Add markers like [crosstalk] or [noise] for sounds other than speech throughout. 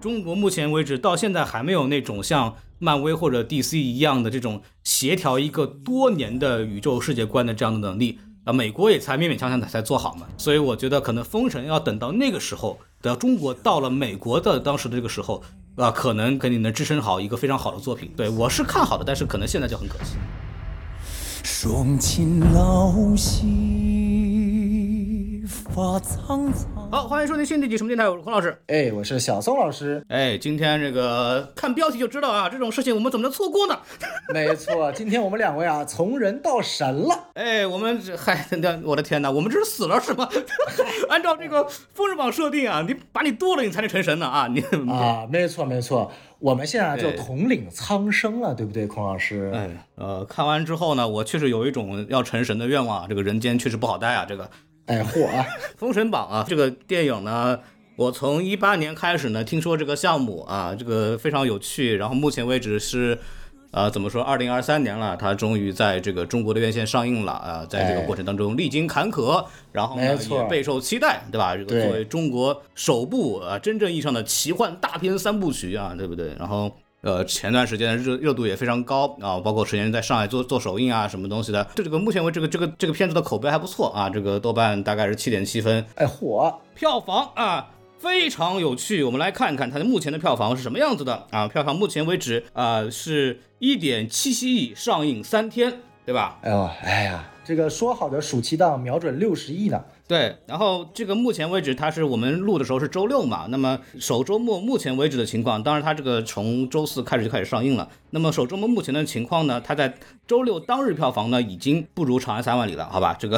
中国目前为止到现在还没有那种像漫威或者 DC 一样的这种协调一个多年的宇宙世界观的这样的能力啊，美国也才勉勉强强的才做好嘛。所以我觉得可能封神要等到那个时候，等到中国到了美国的当时的这个时候啊，可能肯定能支撑好一个非常好的作品。对我是看好的，但是可能现在就很可惜。双亲老兮发苍苍。好，欢迎收听新的一集什么电台，我是孔老师。哎，我是小宋老师。哎，今天这个看标题就知道啊，这种事情我们怎么能错过呢？[laughs] 没错，今天我们两位啊，从人到神了。哎，我们这嗨，那我的天哪，我们这是死了是吗？[laughs] 按照这个封神榜设定啊，你把你剁了，你才能成神呢啊！你 [laughs] 啊，没错没错，我们现在就统领苍生了，对不对，孔老师？哎，呃，看完之后呢，我确实有一种要成神的愿望啊，这个人间确实不好待啊，这个。哎，嚯啊！[laughs] 封神榜啊，这个电影呢，我从一八年开始呢，听说这个项目啊，这个非常有趣，然后目前为止是，呃，怎么说，二零二三年了，它终于在这个中国的院线上映了啊，在这个过程当中历经坎坷，然后呢也备受期待，对吧？这个作为中国首部啊真正意义上的奇幻大片三部曲啊，对不对？然后。呃，前段时间热热度也非常高啊，包括之前在上海做做首映啊，什么东西的。这这个目前为止，这个这个这个片子的口碑还不错啊，这个豆瓣大概是七点七分。哎，火！票房啊，非常有趣。我们来看看它的目前的票房是什么样子的啊？票房目前为止啊，是一点七七亿，上映三天，对吧？哎呦，哎呀，这个说好的暑期档瞄准六十亿呢。对，然后这个目前为止，它是我们录的时候是周六嘛，那么首周末目前为止的情况，当然它这个从周四开始就开始上映了。那么首周末目前的情况呢，它在周六当日票房呢已经不如《长安三万里》了，好吧？这个，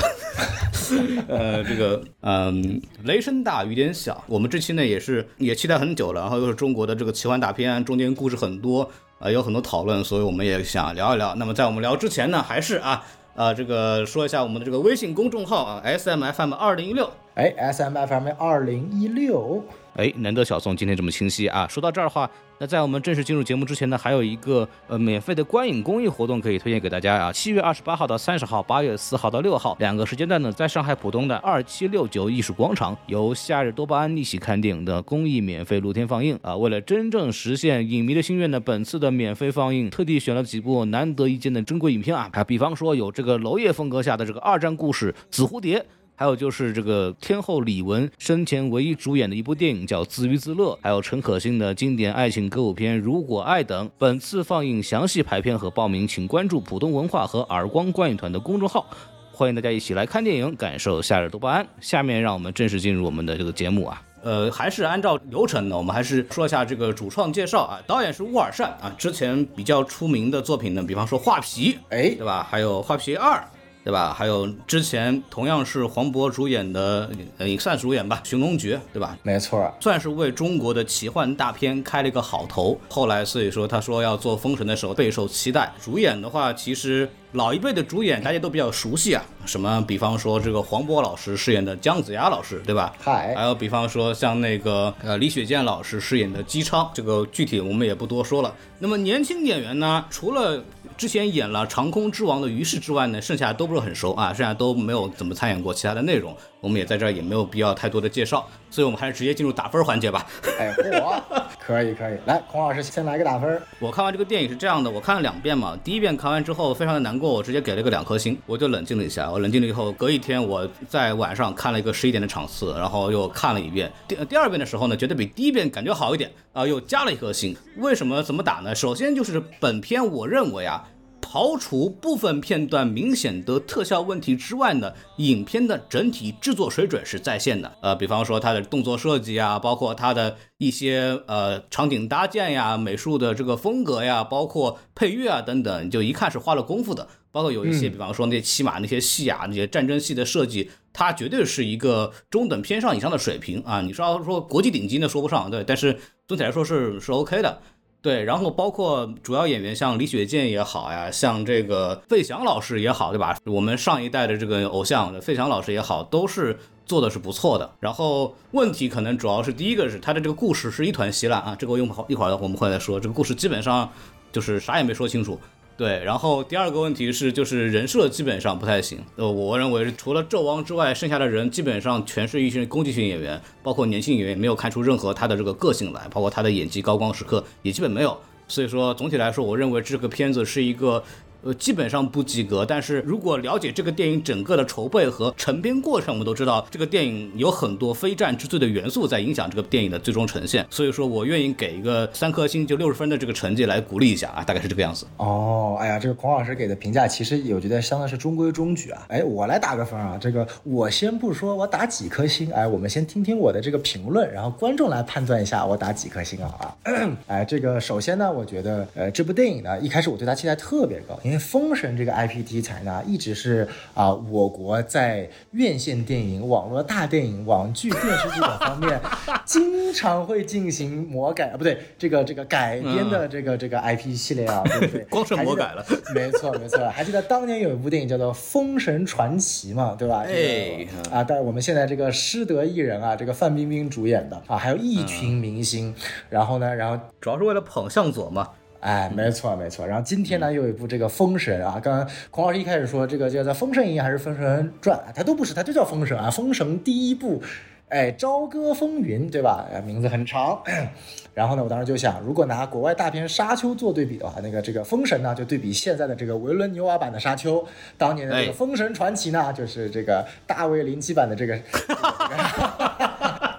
[laughs] 呃，这个，嗯，雷声大雨点小。我们这期呢也是也期待很久了，然后又是中国的这个奇幻大片，中间故事很多啊，有很多讨论，所以我们也想聊一聊。那么在我们聊之前呢，还是啊。啊，这个说一下我们的这个微信公众号啊，S M F M 二零一六，哎，S M F M 二零一六。哎，难得小宋今天这么清晰啊！说到这儿的话，那在我们正式进入节目之前呢，还有一个呃免费的观影公益活动可以推荐给大家啊。七月二十八号到三十号，八月四号到六号两个时间段呢，在上海浦东的二七六九艺术广场，由夏日多巴胺逆袭看电影的公益免费露天放映啊。为了真正实现影迷的心愿呢，本次的免费放映特地选了几部难得一见的珍贵影片啊，还比方说有这个娄烨风格下的这个二战故事《紫蝴蝶》。还有就是这个天后李玟生前唯一主演的一部电影叫《自娱自乐》，还有陈可辛的经典爱情歌舞片《如果爱》等。本次放映详细排片和报名，请关注浦东文化和耳光观影团的公众号。欢迎大家一起来看电影，感受夏日多巴胺。下面让我们正式进入我们的这个节目啊，呃，还是按照流程呢，我们还是说一下这个主创介绍啊。导演是乌尔善啊，之前比较出名的作品呢，比方说《画皮》，哎，对吧？还有《画皮二》。对吧？还有之前同样是黄渤主演的，呃，也算主演吧，《寻龙诀》，对吧？没错，算是为中国的奇幻大片开了一个好头。后来，所以说他说要做《封神》的时候备受期待。主演的话，其实。老一辈的主演大家都比较熟悉啊，什么比方说这个黄渤老师饰演的姜子牙老师，对吧？嗨，还有比方说像那个呃李雪健老师饰演的姬昌，这个具体我们也不多说了。那么年轻演员呢，除了之前演了《长空之王》的于适之外呢，剩下都不是很熟啊，剩下都没有怎么参演过其他的内容。我们也在这儿也没有必要太多的介绍，所以我们还是直接进入打分环节吧。哎，[laughs] 我可以可以，来孔老师先来个打分。我看完这个电影是这样的，我看了两遍嘛，第一遍看完之后非常的难过，我直接给了个两颗星，我就冷静了一下。我冷静了以后，隔一天我在晚上看了一个十一点的场次，然后又看了一遍。第第二遍的时候呢，觉得比第一遍感觉好一点啊，又加了一颗星。为什么？怎么打呢？首先就是本片我认为啊。刨除部分片段明显的特效问题之外呢，影片的整体制作水准是在线的。呃，比方说它的动作设计啊，包括它的一些呃场景搭建呀、美术的这个风格呀，包括配乐啊等等，就一看是花了功夫的。包括有一些，比方说那些骑马那些戏啊，那些战争戏的设计，它绝对是一个中等偏上以上的水平啊。你说要说国际顶级那说不上，对，但是总体来说是是 OK 的。对，然后包括主要演员像李雪健也好呀，像这个费翔老师也好，对吧？我们上一代的这个偶像费翔老师也好，都是做的是不错的。然后问题可能主要是第一个是他的这个故事是一团稀烂啊，这个我用一会儿我们会再说。这个故事基本上就是啥也没说清楚。对，然后第二个问题是，就是人设基本上不太行。呃，我认为除了纣王之外，剩下的人基本上全是一群攻击性演员，包括年轻演员没有看出任何他的这个个性来，包括他的演技高光时刻也基本没有。所以说，总体来说，我认为这个片子是一个。呃，基本上不及格。但是如果了解这个电影整个的筹备和成片过程，我们都知道这个电影有很多非战之罪的元素在影响这个电影的最终呈现。所以说我愿意给一个三颗星，就六十分的这个成绩来鼓励一下啊，大概是这个样子。哦，哎呀，这个孔老师给的评价其实我觉得相当是中规中矩啊。哎，我来打个分啊，这个我先不说我打几颗星，哎，我们先听听我的这个评论，然后观众来判断一下我打几颗星啊啊。[coughs] 哎，这个首先呢，我觉得呃这部电影呢，一开始我对它期待特别高。因为《封神》这个 IP 题材呢，一直是啊，我国在院线电影、网络大电影、网剧、电视剧等方面，[laughs] 经常会进行魔改啊，不对，这个这个改编的这个这个 IP 系列啊，[laughs] 对不对？光是魔改了，[laughs] 没错没错。还记得当年有一部电影叫做《封神传奇》嘛，对吧？哎，啊，但我们现在这个师德艺人啊，这个范冰冰主演的啊，还有一群明星，然后呢，然后主要是为了捧向佐嘛。哎，没错没错。然后今天呢，又有一部这个《封神》啊。刚刚孔老师一开始说这个叫做《封神演义》还是《封神传》，它都不是，它就叫《封神》啊，《封神》第一部，哎，朝歌风云，对吧？哎，名字很长。[clears throat] 然后呢，我当时就想，如果拿国外大片《沙丘》做对比的话，那个这个《封神》呢，就对比现在的这个维伦纽瓦版的《沙丘》，当年的这个《封神传奇》呢，就是这个大卫林奇版的这个。[laughs]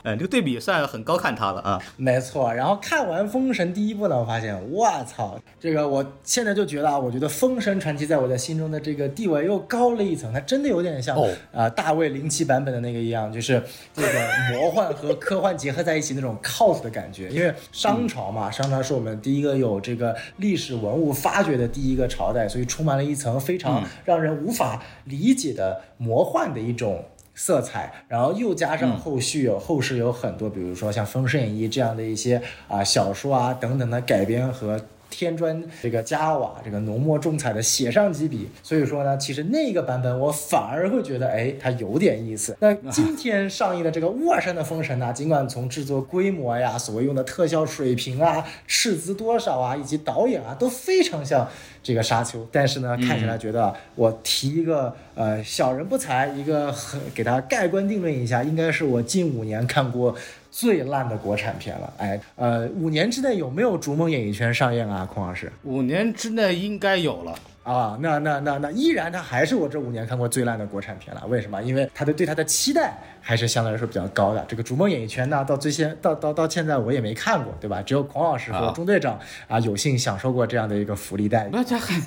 哎，这个对比算很高看他了啊！没错，然后看完《封神》第一部呢，我发现，我操，这个我现在就觉得啊，我觉得《封神传奇》在我的心中的这个地位又高了一层，它真的有点像啊大卫零七版本的那个一样，就是这个魔幻和科幻结合在一起那种 cos 的感觉。因为商朝嘛，商朝是我们第一个有这个历史文物发掘的第一个朝代，所以充满了一层非常让人无法理解的魔幻的一种。色彩，然后又加上后续有后世有很多，比如说像《封神演义》这样的一些啊小说啊等等的改编和。添砖这个加瓦，这个浓墨重彩的写上几笔，所以说呢，其实那个版本我反而会觉得，哎，它有点意思。那 [laughs] 今天上映的这个乌尔善的封神呢，尽管从制作规模呀、所谓用的特效水平啊、斥资多少啊，以及导演啊，都非常像这个沙丘，但是呢，看起来觉得我提一个呃小人不才，一个很给他盖棺定论一下，应该是我近五年看过。最烂的国产片了，哎，呃，五年之内有没有《逐梦演艺圈》上映啊，孔老师？五年之内应该有了。啊，那那那那依然，它还是我这五年看过最烂的国产片了。为什么？因为他的对他的期待还是相对来说比较高的。这个《逐梦演艺圈》呢，到最先到到到现在我也没看过，对吧？只有孔老师和钟队长啊有幸享受过这样的一个福利待遇。那这还，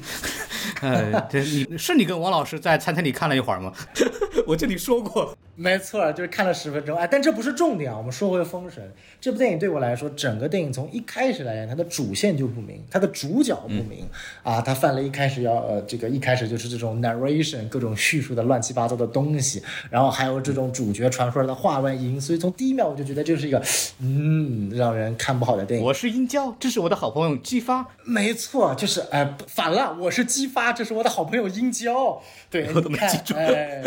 呃，这你是你跟王老师在餐厅里看了一会儿吗？[laughs] 我这里说过，没错，就是看了十分钟。哎，但这不是重点啊。我们说回《封神》这部电影，对我来说，整个电影从一开始来讲，它的主线就不明，它的主角不明啊，它犯了一开始要。呃，这个一开始就是这种 narration 各种叙述的乱七八糟的东西，然后还有这种主角传出来的话外音，所以从第一秒我就觉得这是一个，嗯，让人看不好的电影。我是殷郊，这是我的好朋友姬发。没错，就是哎，反了，我是姬发，这是我的好朋友殷郊。对，[laughs] 我都没记住。哎，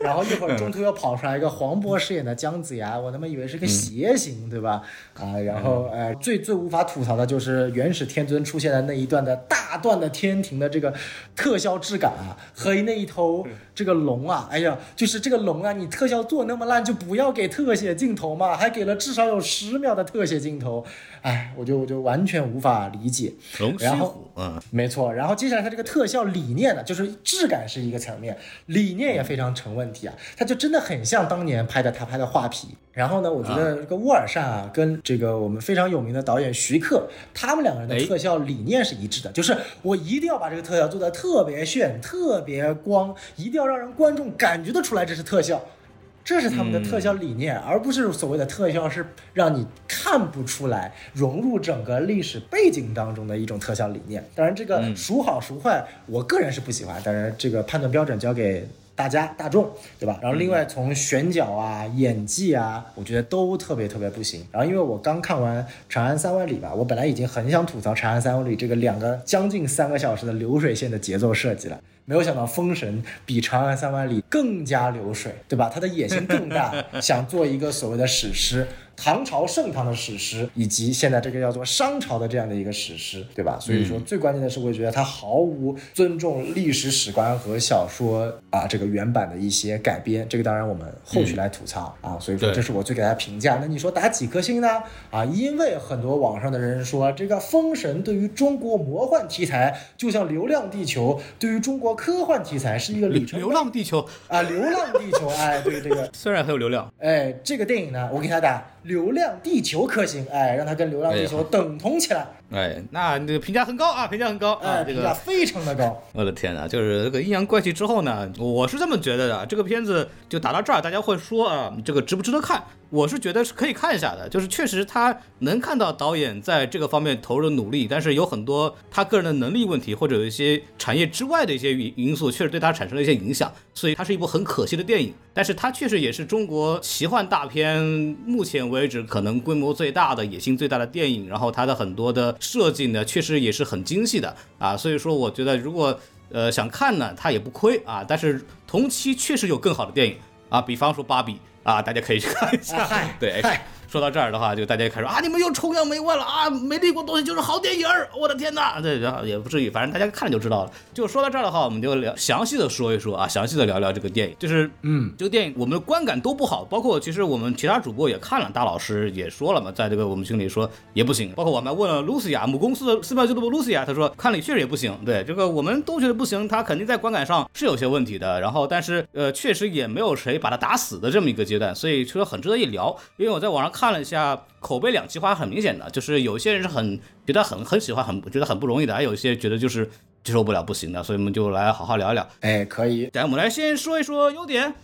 然后一会儿中途又跑出来一个黄渤饰演的姜子牙，我他妈以为是个邪星，对吧？啊，然后哎，最最无法吐槽的就是元始天尊出现的那一段的大段的天庭的这个。特效质感啊，和那一头这个龙啊，哎呀，就是这个龙啊，你特效做那么烂，就不要给特写镜头嘛，还给了至少有十秒的特写镜头，哎，我就我就完全无法理解。龙须虎，嗯，没错。然后接下来它这个特效理念呢，就是质感是一个层面，理念也非常成问题啊，它就真的很像当年拍的他拍的画皮。然后呢，我觉得这个沃尔善啊，跟这个我们非常有名的导演徐克，他们两个人的特效理念是一致的，就是我一定要把这个特效做得特别炫、特别光，一定要让人观众感觉得出来这是特效，这是他们的特效理念，而不是所谓的特效是让你看不出来融入整个历史背景当中的一种特效理念。当然，这个孰好孰坏，我个人是不喜欢，当然这个判断标准交给。大家大众，对吧？然后另外从选角啊、演技啊，我觉得都特别特别不行。然后因为我刚看完《长安三万里》吧，我本来已经很想吐槽《长安三万里》这个两个将近三个小时的流水线的节奏设计了，没有想到《封神》比《长安三万里》更加流水，对吧？他的野心更大，[laughs] 想做一个所谓的史诗。唐朝盛唐的史诗，以及现在这个叫做商朝的这样的一个史诗，对吧？所以说最关键的是，我觉得他毫无尊重历史史观和小说啊这个原版的一些改编。这个当然我们后续来吐槽啊。所以说这是我最给大家评价。那你说打几颗星呢？啊，因为很多网上的人说这个《封神》对于中国魔幻题材，就像《流浪地球》对于中国科幻题材是一个里程。流浪地球啊，流浪地球，哎，对这个 [laughs] 虽然很有流量，哎，这个电影呢，我给他打。流量地球可行，哎，让它跟流浪地球等同起来，哎，那这个评价很高啊，评价很高啊，评价非常的高。[laughs] 我的天哪，就是这个阴阳怪气之后呢，我是这么觉得的，这个片子就打到这儿，大家会说啊，这个值不值得看？我是觉得是可以看一下的，就是确实他能看到导演在这个方面投入的努力，但是有很多他个人的能力问题，或者有一些产业之外的一些因因素，确实对他产生了一些影响，所以它是一部很可惜的电影。但是它确实也是中国奇幻大片目前为止可能规模最大的、野心最大的电影，然后它的很多的设计呢，确实也是很精细的啊，所以说我觉得如果呃想看呢，它也不亏啊。但是同期确实有更好的电影啊，比方说《芭比》。啊，大家可以去看一下。对，说到这儿的话，就大家开始啊，你们又崇洋媚外了啊，没立过东西就是好电影儿，我的天哪！对，然后也不至于，反正大家看了就知道了。就说到这儿的话，我们就聊详细的说一说啊，详细的聊聊这个电影。就是，嗯，这个电影我们的观感都不好，包括其实我们其他主播也看了，大老师也说了嘛，在这个我们群里说也不行。包括我们问了 Lucy 啊母公司的寺庙俱乐部 Lucy 啊他说看了确实也不行。对，这个我们都觉得不行，他肯定在观感上是有些问题的。然后，但是呃，确实也没有谁把他打死的这么一个阶段，所以说很值得一聊。因为我在网上看了一下。口碑两极化很明显的，就是有些人是很觉得很很喜欢，很觉得很不容易的，还有一些觉得就是接受不了不行的，所以我们就来好好聊一聊。哎，可以。来，我们来先说一说优点。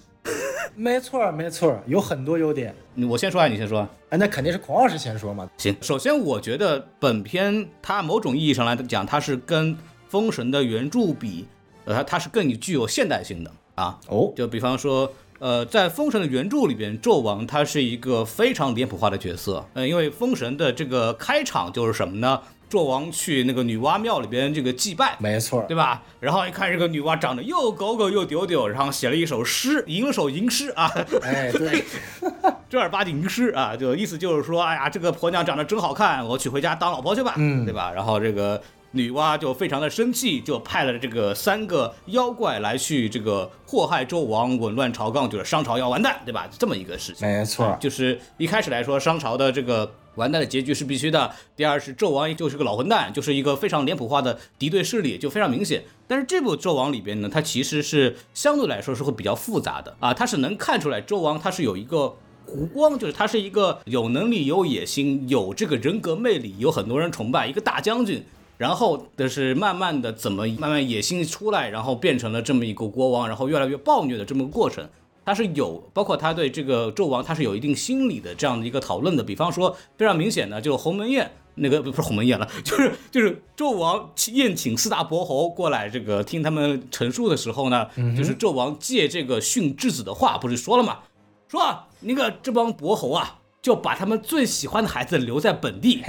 没错，没错，有很多优点。我先说啊你先说？哎，那肯定是孔老师先说嘛。行，首先我觉得本片它某种意义上来讲，它是跟《封神》的原著比，呃，它它是更具有现代性的啊。哦，就比方说。呃，在《封神》的原著里边，纣王他是一个非常脸谱化的角色。呃，因为《封神》的这个开场就是什么呢？纣王去那个女娲庙里边这个祭拜，没错，对吧？然后一看这个女娲长得又狗狗又丢丢，然后写了一首诗，吟了首吟诗啊。哎，对，正儿八经吟诗啊，就意思就是说，哎呀，这个婆娘长得真好看，我娶回家当老婆去吧，嗯，对吧？然后这个。女娲就非常的生气，就派了这个三个妖怪来去这个祸害纣王，紊乱朝纲，就是商朝要完蛋，对吧？这么一个事情。没错，就是一开始来说，商朝的这个完蛋的结局是必须的。第二是纣王就是个老混蛋，就是一个非常脸谱化的敌对势力，就非常明显。但是这部纣王里边呢，它其实是相对来说是会比较复杂的啊，它是能看出来纣王他是有一个弧光，就是他是一个有能力、有野心、有这个人格魅力、有很多人崇拜一个大将军。然后的是慢慢的怎么慢慢野心出来，然后变成了这么一个国王，然后越来越暴虐的这么个过程，他是有包括他对这个纣王他是有一定心理的这样的一个讨论的。比方说非常明显的，就是鸿门宴那个不是鸿门宴了，就是就是纣王宴请四大伯侯过来这个听他们陈述的时候呢，就是纣王借这个训质子的话不是说了吗？说那个这帮伯侯啊，就把他们最喜欢的孩子留在本地，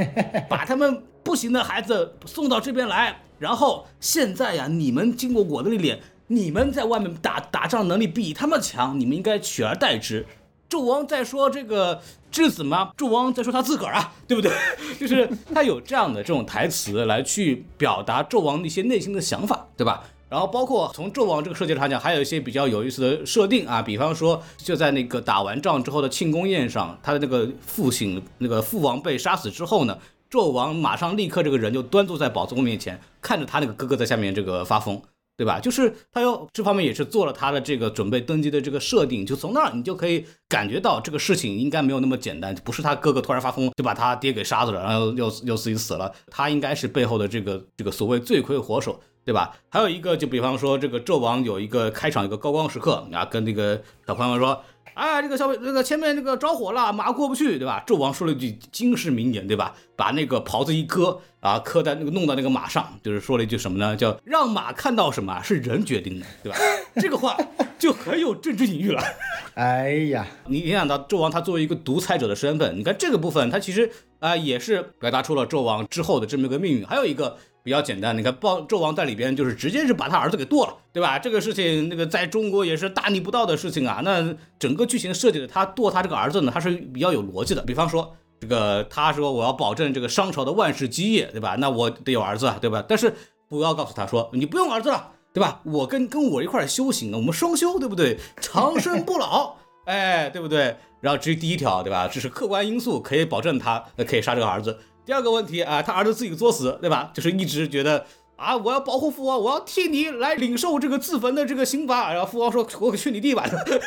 把他们。不行的孩子送到这边来，然后现在呀，你们经过我的历练，你们在外面打打仗能力比他们强，你们应该取而代之。纣王在说这个质子吗？纣王在说他自个儿啊，对不对？就是他有这样的这种台词来去表达纣王的一些内心的想法，对吧？然后包括从纣王这个设计上讲，还有一些比较有意思的设定啊，比方说就在那个打完仗之后的庆功宴上，他的那个父亲那个父王被杀死之后呢。纣王马上立刻这个人就端坐在宝座面前，看着他那个哥哥在下面这个发疯，对吧？就是他又这方面也是做了他的这个准备登基的这个设定，就从那儿你就可以感觉到这个事情应该没有那么简单，不是他哥哥突然发疯就把他爹给杀死了，然后又又自己死了，他应该是背后的这个这个所谓罪魁祸首，对吧？还有一个就比方说这个纣王有一个开场一个高光时刻啊，跟那个小朋友说。哎，这个小那个前面那个着火了，马过不去，对吧？纣王说了一句惊世名言，对吧？把那个袍子一磕啊，磕在那个弄到那个马上，就是说了一句什么呢？叫让马看到什么是人决定的，对吧？[laughs] 这个话就很有政治隐喻了。哎呀，[laughs] 你影响到纣王他作为一个独裁者的身份，你看这个部分，他其实啊也是表达出了纣王之后的这么一个命运。还有一个。比较简单。你看，暴纣王在里边就是直接是把他儿子给剁了，对吧？这个事情那个在中国也是大逆不道的事情啊。那整个剧情设计的他剁他这个儿子呢，他是比较有逻辑的。比方说，这个他说我要保证这个商朝的万世基业，对吧？那我得有儿子啊，对吧？但是不要告诉他说你不用儿子了，对吧？我跟跟我一块修行啊，我们双修，对不对？长生不老，[laughs] 哎，对不对？然后至于第一条，对吧？这是客观因素可以保证他可以杀这个儿子。第二个问题啊，他儿子自己作死，对吧？就是一直觉得啊，我要保护父王，我要替你来领受这个自焚的这个刑罚。然后父王说：“我去你地吧，[laughs] 对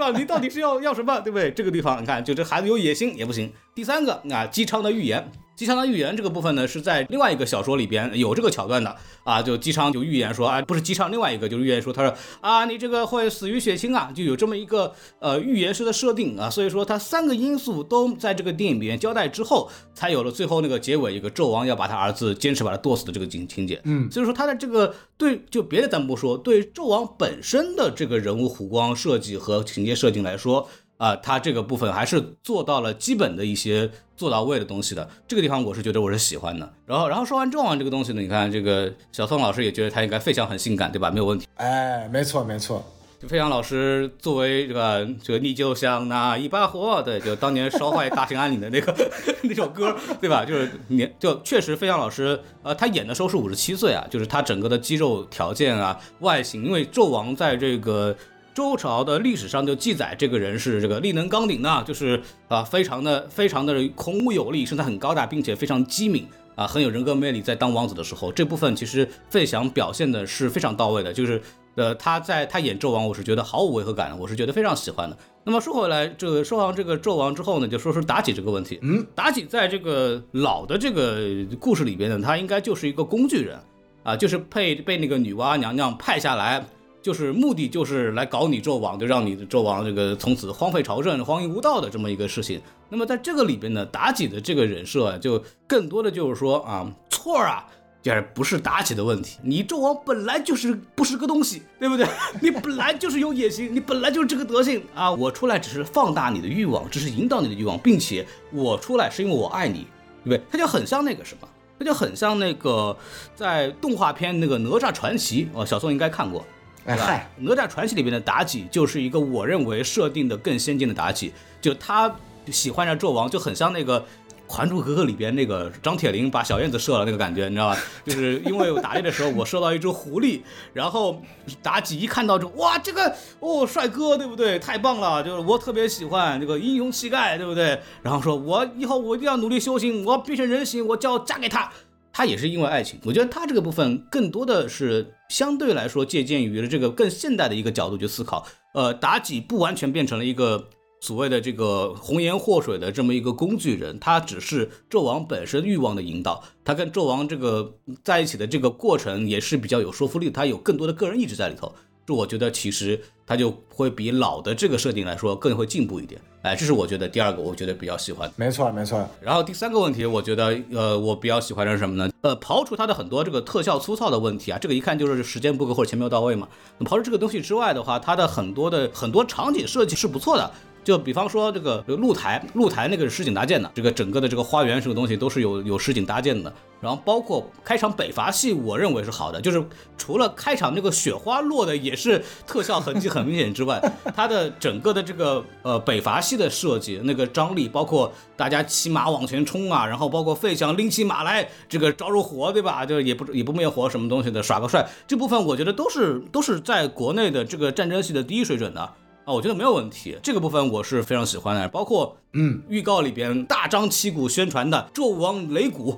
吧？你到底是要要什么，对不对？”这个地方你看，就这孩子有野心也不行。第三个啊，姬昌的预言。姬昌的预言这个部分呢，是在另外一个小说里边有这个桥段的啊，就姬昌就预言说啊，不是姬昌，另外一个就是预言说，他说啊，你这个会死于血清啊，就有这么一个呃预言式的设定啊，所以说他三个因素都在这个电影里面交代之后，才有了最后那个结尾一个纣王要把他儿子坚持把他剁死的这个情情节，嗯，所以说他的这个对就别的咱不说，对纣王本身的这个人物弧光设计和情节设定来说。啊，他这个部分还是做到了基本的一些做到位的东西的，这个地方我是觉得我是喜欢的。然后，然后说完纣王这个东西呢，你看这个小宋老师也觉得他应该费翔很性感，对吧？没有问题。哎，没错没错。就费翔老师作为这个这个你就像那一把火，对，就当年烧坏大兴安岭的那个 [laughs] 那首歌，对吧？就是年就确实费翔老师，呃，他演的时候是五十七岁啊，就是他整个的肌肉条件啊、外形，因为纣王在这个。周朝的历史上就记载，这个人是这个力能刚鼎的，就是啊，非常的非常的孔武有力，身材很高大，并且非常机敏啊，很有人格魅力。在当王子的时候，这部分其实费翔表现的是非常到位的，就是呃，他在他演纣王，我是觉得毫无违和感，我是觉得非常喜欢的。那么说回来，这个说完这个纣王之后呢，就说说妲己这个问题。嗯，妲己在这个老的这个故事里边呢，她应该就是一个工具人啊，就是被被那个女娲娘娘派下来。就是目的就是来搞你纣王，就让你的纣王这个从此荒废朝政、荒淫无道的这么一个事情。那么在这个里边呢，妲己的这个人设就更多的就是说啊，错啊，就是不是妲己的问题，你纣王本来就是不是个东西，对不对？你本来就是有野心，你本来就是这个德性啊。我出来只是放大你的欲望，只是引导你的欲望，并且我出来是因为我爱你，对不对？他就很像那个什么，他就很像那个在动画片那个哪吒传奇哦，小宋应该看过。[laughs] 哎嗨，哪吒传奇里面的妲己就是一个我认为设定的更先进的妲己，就她喜欢上纣王，就很像那个《还珠格格》里边那个张铁林把小燕子射了那个感觉，你知道吧？[laughs] 就是因为我打猎的时候我射到一只狐狸，然后妲己一看到这，哇，这个哦帅哥，对不对？太棒了，就是我特别喜欢这个英雄气概，对不对？然后说我以后我一定要努力修行，我要变成人形，我就要嫁给他。他也是因为爱情，我觉得他这个部分更多的是相对来说借鉴于了这个更现代的一个角度去思考。呃，妲己不完全变成了一个所谓的这个红颜祸水的这么一个工具人，他只是纣王本身欲望的引导。他跟纣王这个在一起的这个过程也是比较有说服力，他有更多的个人意志在里头。这我觉得其实他就会比老的这个设定来说更会进步一点，哎，这是我觉得第二个我觉得比较喜欢。没错没错。然后第三个问题，我觉得呃我比较喜欢的是什么呢？呃，刨除它的很多这个特效粗糙的问题啊，这个一看就是时间不够或者钱没有到位嘛。刨除这个东西之外的话，它的很多的很多场景设计是不错的。就比方说这个露台，露台那个是实景搭建的，这个整个的这个花园这个东西都是有有实景搭建的。然后包括开场北伐戏，我认为是好的，就是除了开场那个雪花落的也是特效痕迹很明显之外，它的整个的这个呃北伐戏的设计，那个张力，包括大家骑马往前冲啊，然后包括费翔拎起马来这个招着火，对吧？就是也不也不灭火什么东西的耍个帅，这部分我觉得都是都是在国内的这个战争戏的第一水准的。啊，我觉得没有问题，这个部分我是非常喜欢的，包括嗯，预告里边大张旗鼓宣传的纣王擂鼓，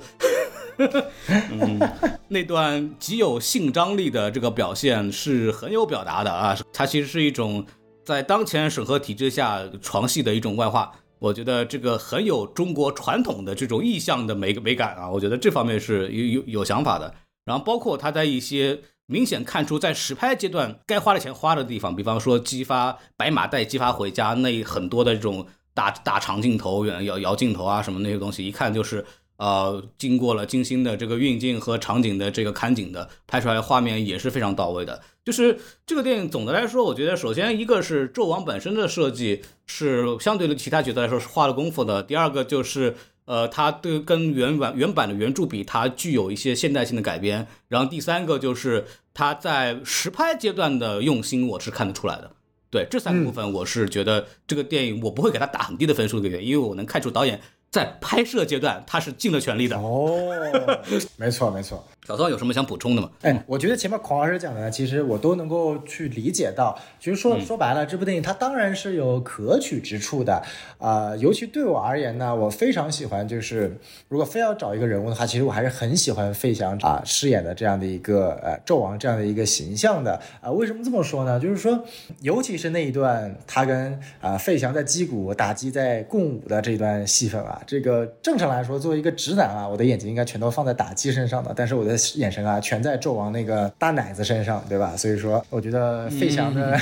[laughs] 嗯，那段极有性张力的这个表现是很有表达的啊，它其实是一种在当前审核体制下床戏的一种外化，我觉得这个很有中国传统的这种意象的美美感啊，我觉得这方面是有有有想法的，然后包括他在一些。明显看出，在实拍阶段该花的钱花的地方，比方说激发白马带激发回家那很多的这种大大长镜头、远摇摇镜头啊什么那些东西，一看就是呃经过了精心的这个运镜和场景的这个看景的，拍出来画面也是非常到位的。就是这个电影总的来说，我觉得首先一个是纣王本身的设计是相对于其他角色来说是花了功夫的，第二个就是呃，它对跟原版原版的原著比，它具有一些现代性的改编。然后第三个就是它在实拍阶段的用心，我是看得出来的。对这三个部分，我是觉得这个电影我不会给他打很低的分数的原因，因为我能看出导演在拍摄阶段他是尽了全力的。哦，没错没错。小宋有什么想补充的吗？哎，我觉得前面孔老师讲的，其实我都能够去理解到。其实说说白了，这部电影它当然是有可取之处的啊。尤其对我而言呢，我非常喜欢，就是如果非要找一个人物的话，其实我还是很喜欢费翔啊饰演的这样的一个呃纣王这样的一个形象的啊。为什么这么说呢？就是说，尤其是那一段他跟啊费翔在击鼓打击在共舞的这段戏份啊，这个正常来说，作为一个直男啊，我的眼睛应该全都放在打击身上的，但是我的。眼神啊，全在纣王那个大奶子身上，对吧？所以说，我觉得费翔的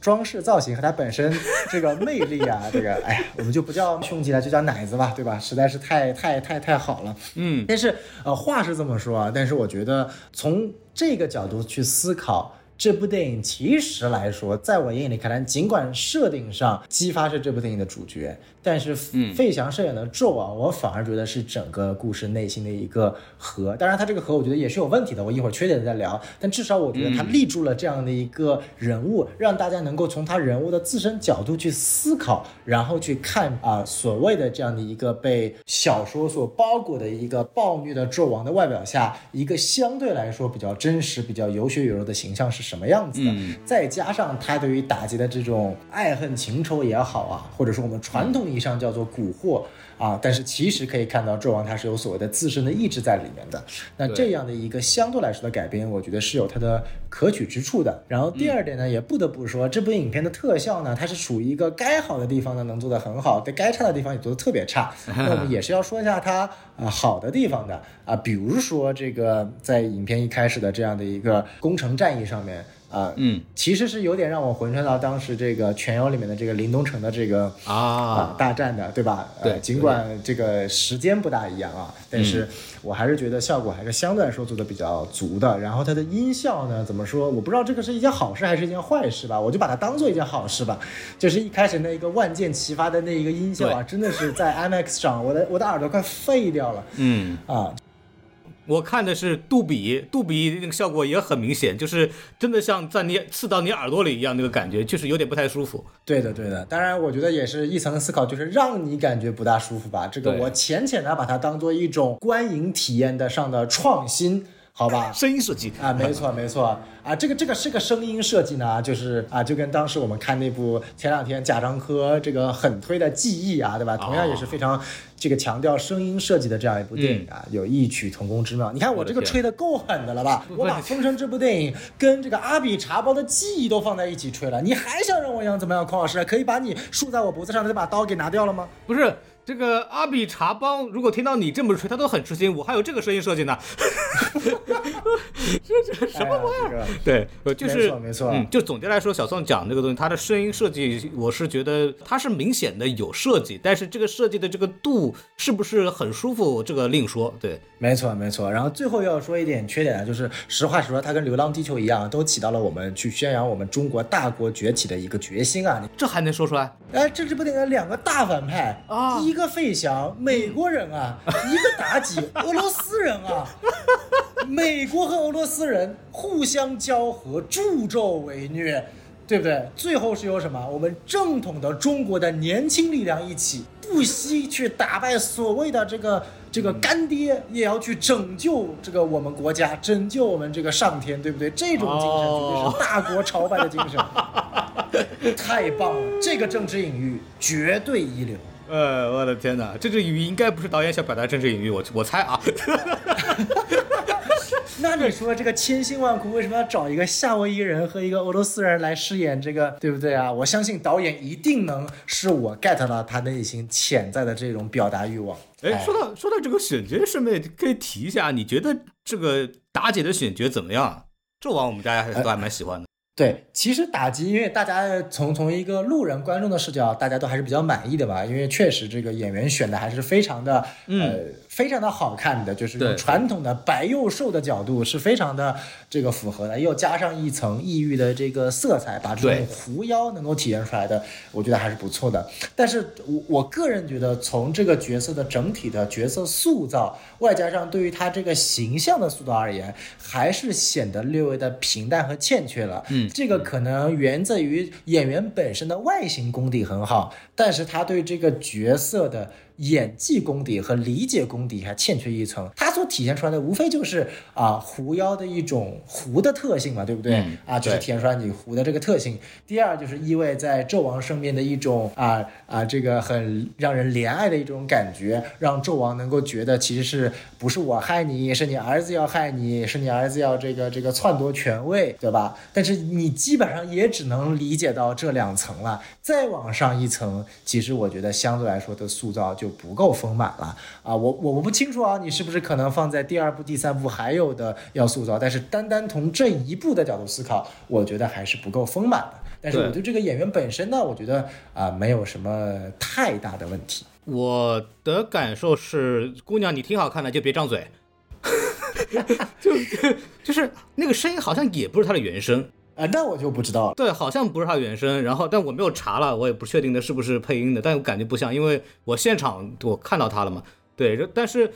装饰造型和他本身这个魅力啊，[laughs] 这个，哎呀，我们就不叫胸肌了，就叫奶子吧，对吧？实在是太太太太好了。嗯，但是呃，话是这么说啊，但是我觉得从这个角度去思考。这部电影其实来说，在我眼里看来，尽管设定上姬发是这部电影的主角，但是费翔饰演的纣王，我反而觉得是整个故事内心的一个核。当然，他这个核我觉得也是有问题的，我一会儿缺点再聊。但至少我觉得他立住了这样的一个人物，让大家能够从他人物的自身角度去思考，然后去看啊所谓的这样的一个被小说所包裹的一个暴虐的纣王的外表下，一个相对来说比较真实、比较有血有肉的形象是。什么样子的？再加上他对于打击的这种爱恨情仇也好啊，或者说我们传统意义上叫做蛊惑啊，但是其实可以看到纣王他是有所谓的自身的意志在里面的。那这样的一个相对来说的改编，我觉得是有它的可取之处的。然后第二点呢，也不得不说，这部影片的特效呢，它是属于一个该好的地方呢能做得很好，在该差的地方也做得特别差。[laughs] 那我们也是要说一下它啊好的地方的啊，比如说这个在影片一开始的这样的一个攻城战役上面。啊，嗯，其实是有点让我回穿到当时这个《全游》里面的这个林东城的这个啊大战的，对吧？对，尽管这个时间不大一样啊，但是我还是觉得效果还是相对来说做的比较足的。然后它的音效呢，怎么说？我不知道这个是一件好事还是一件坏事吧，我就把它当做一件好事吧。就是一开始那一个万箭齐发的那一个音效啊，真的是在 IMAX 上，我的我的耳朵快废掉了。嗯啊。我看的是杜比，杜比那个效果也很明显，就是真的像在你刺到你耳朵里一样，那个感觉就是有点不太舒服。对的，对的。当然，我觉得也是一层思考，就是让你感觉不大舒服吧。这个我浅浅的把它当做一种观影体验的上的创新。好吧，声音设计啊，没错没错啊，这个这个是个声音设计呢，就是啊，就跟当时我们看那部前两天贾樟柯这个狠推的《记忆》啊，对吧？同样也是非常这个强调声音设计的这样一部电影啊，有异曲同工之妙。你看我这个吹的够狠的了吧？我把《风声》这部电影跟这个《阿比查包的记忆》都放在一起吹了，你还想让我样怎么样？孔老师可以把你竖在我脖子上的那把刀给拿掉了吗？不是。这个阿比查邦，如果听到你这么吹，他都很吃惊。我还有这个声音设计呢，[laughs] 这这什么玩意儿？对，就是，没错没错。嗯，就总结来说，小宋讲这个东西，他的声音设计，我是觉得他是明显的有设计，但是这个设计的这个度是不是很舒服，这个另说。对，没错没错。然后最后要说一点缺点啊，就是实话实说，它跟《流浪地球》一样，都起到了我们去宣扬我们中国大国崛起的一个决心啊。这还能说出来？哎，这这部电影两个大反派啊，个费翔，美国人啊；一个妲己，俄罗斯人啊。[laughs] 美国和俄罗斯人互相交合，助纣为虐，对不对？最后是由什么？我们正统的中国的年轻力量一起，不惜去打败所谓的这个这个干爹，也要去拯救这个我们国家，拯救我们这个上天，对不对？这种精神绝对是大国朝拜的精神，太棒了！这个政治隐喻绝对一流。呃，我的天哪，这个隐喻应该不是导演想表达政治隐喻，我我猜啊。[laughs] 那你说这个千辛万苦，为什么要找一个夏威夷人和一个俄罗斯人来饰演这个，对不对啊？我相信导演一定能是我 get 到他内心潜在的这种表达欲望。哎，说到说到这个选角，顺便可以提一下，你觉得这个妲己的选角怎么样？纣王我们大家还都还蛮喜欢的。对，其实打击，因为大家从从一个路人观众的视角，大家都还是比较满意的吧，因为确实这个演员选的还是非常的，呃，非常的好看的，就是用传统的白幼瘦的角度是非常的这个符合的，又加上一层异域的这个色彩，把这种狐妖能够体现出来的，我觉得还是不错的。但是我我个人觉得，从这个角色的整体的角色塑造，外加上对于他这个形象的塑造而言，还是显得略微的平淡和欠缺了。嗯。这个可能源自于演员本身的外形功底很好，但是他对这个角色的。演技功底和理解功底还欠缺一层，他所体现出来的无非就是啊狐妖的一种狐的特性嘛，对不对？啊，就是体现出来你狐的这个特性。第二就是意味在纣王身边的一种啊啊这个很让人怜爱的一种感觉，让纣王能够觉得其实是不是我害你，是你儿子要害你，是你儿子要这个这个篡夺权位，对吧？但是你基本上也只能理解到这两层了，再往上一层，其实我觉得相对来说的塑造就。就不够丰满了啊！我我我不清楚啊，你是不是可能放在第二部、第三部还有的要塑造？但是单单从这一部的角度思考，我觉得还是不够丰满的。但是我对这个演员本身呢，我觉得啊，没有什么太大的问题。我的感受是，姑娘你挺好看的，就别张嘴。[laughs] 就 [laughs] 就是那个声音好像也不是他的原声。啊，那我就不知道了。对，好像不是他原声，然后但我没有查了，我也不确定的是不是配音的，但我感觉不像，因为我现场我看到他了嘛。对，但是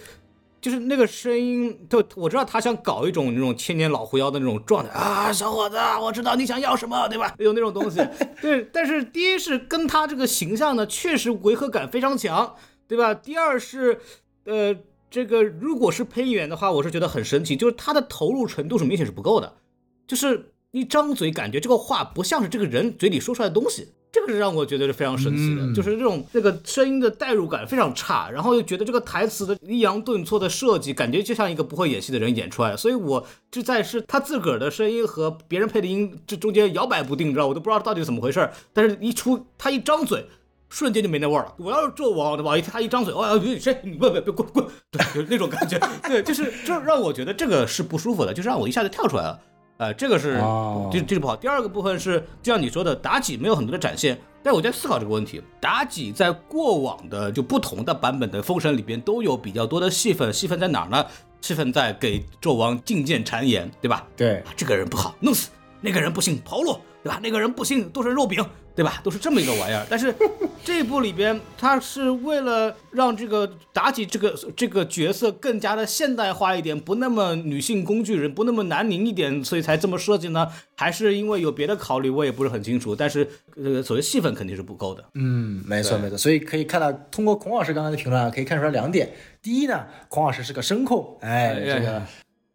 就是那个声音，就我知道他想搞一种那种千年老狐妖的那种状态啊，小伙子，我知道你想要什么，对吧？有那种东西。[laughs] 对，但是第一是跟他这个形象呢，确实违和感非常强，对吧？第二是，呃，这个如果是配音员的话，我是觉得很神奇，就是他的投入程度是明显是不够的，就是。一张嘴，感觉这个话不像是这个人嘴里说出来的东西，这个是让我觉得是非常神奇的，就是这种那个声音的代入感非常差，然后又觉得这个台词的抑扬顿挫的设计，感觉就像一个不会演戏的人演出来，所以我就在是他自个儿的声音和别人配的音这中间摇摆不定，你知道，我都不知道到底怎么回事但是一出他一张嘴，瞬间就没那味儿了。我要是纣王对吧？一他一张嘴，哦，谁？你别别别滚滚，对，就是那种感觉，[laughs] 对，就是这让我觉得这个是不舒服的，就是让我一下子跳出来了。呃，这个是这这是不好。第二个部分是，就像你说的，妲己没有很多的展现。但我在思考这个问题，妲己在过往的就不同的版本的封神里边都有比较多的戏份，戏份在哪儿呢？戏份在给纣王进谏谗言，对吧？对，这个人不好，弄死；那个人不行，刨落，对吧？那个人不行，剁成肉饼。对吧？都是这么一个玩意儿，但是这部里边，他是为了让这个妲己这个这个角色更加的现代化一点，不那么女性工具人，不那么男凝一点，所以才这么设计呢？还是因为有别的考虑？我也不是很清楚。但是呃，所谓戏份肯定是不够的。嗯，没错没错。所以可以看到，通过孔老师刚才的评论啊，可以看出来两点。第一呢，孔老师是个声控，哎，这个。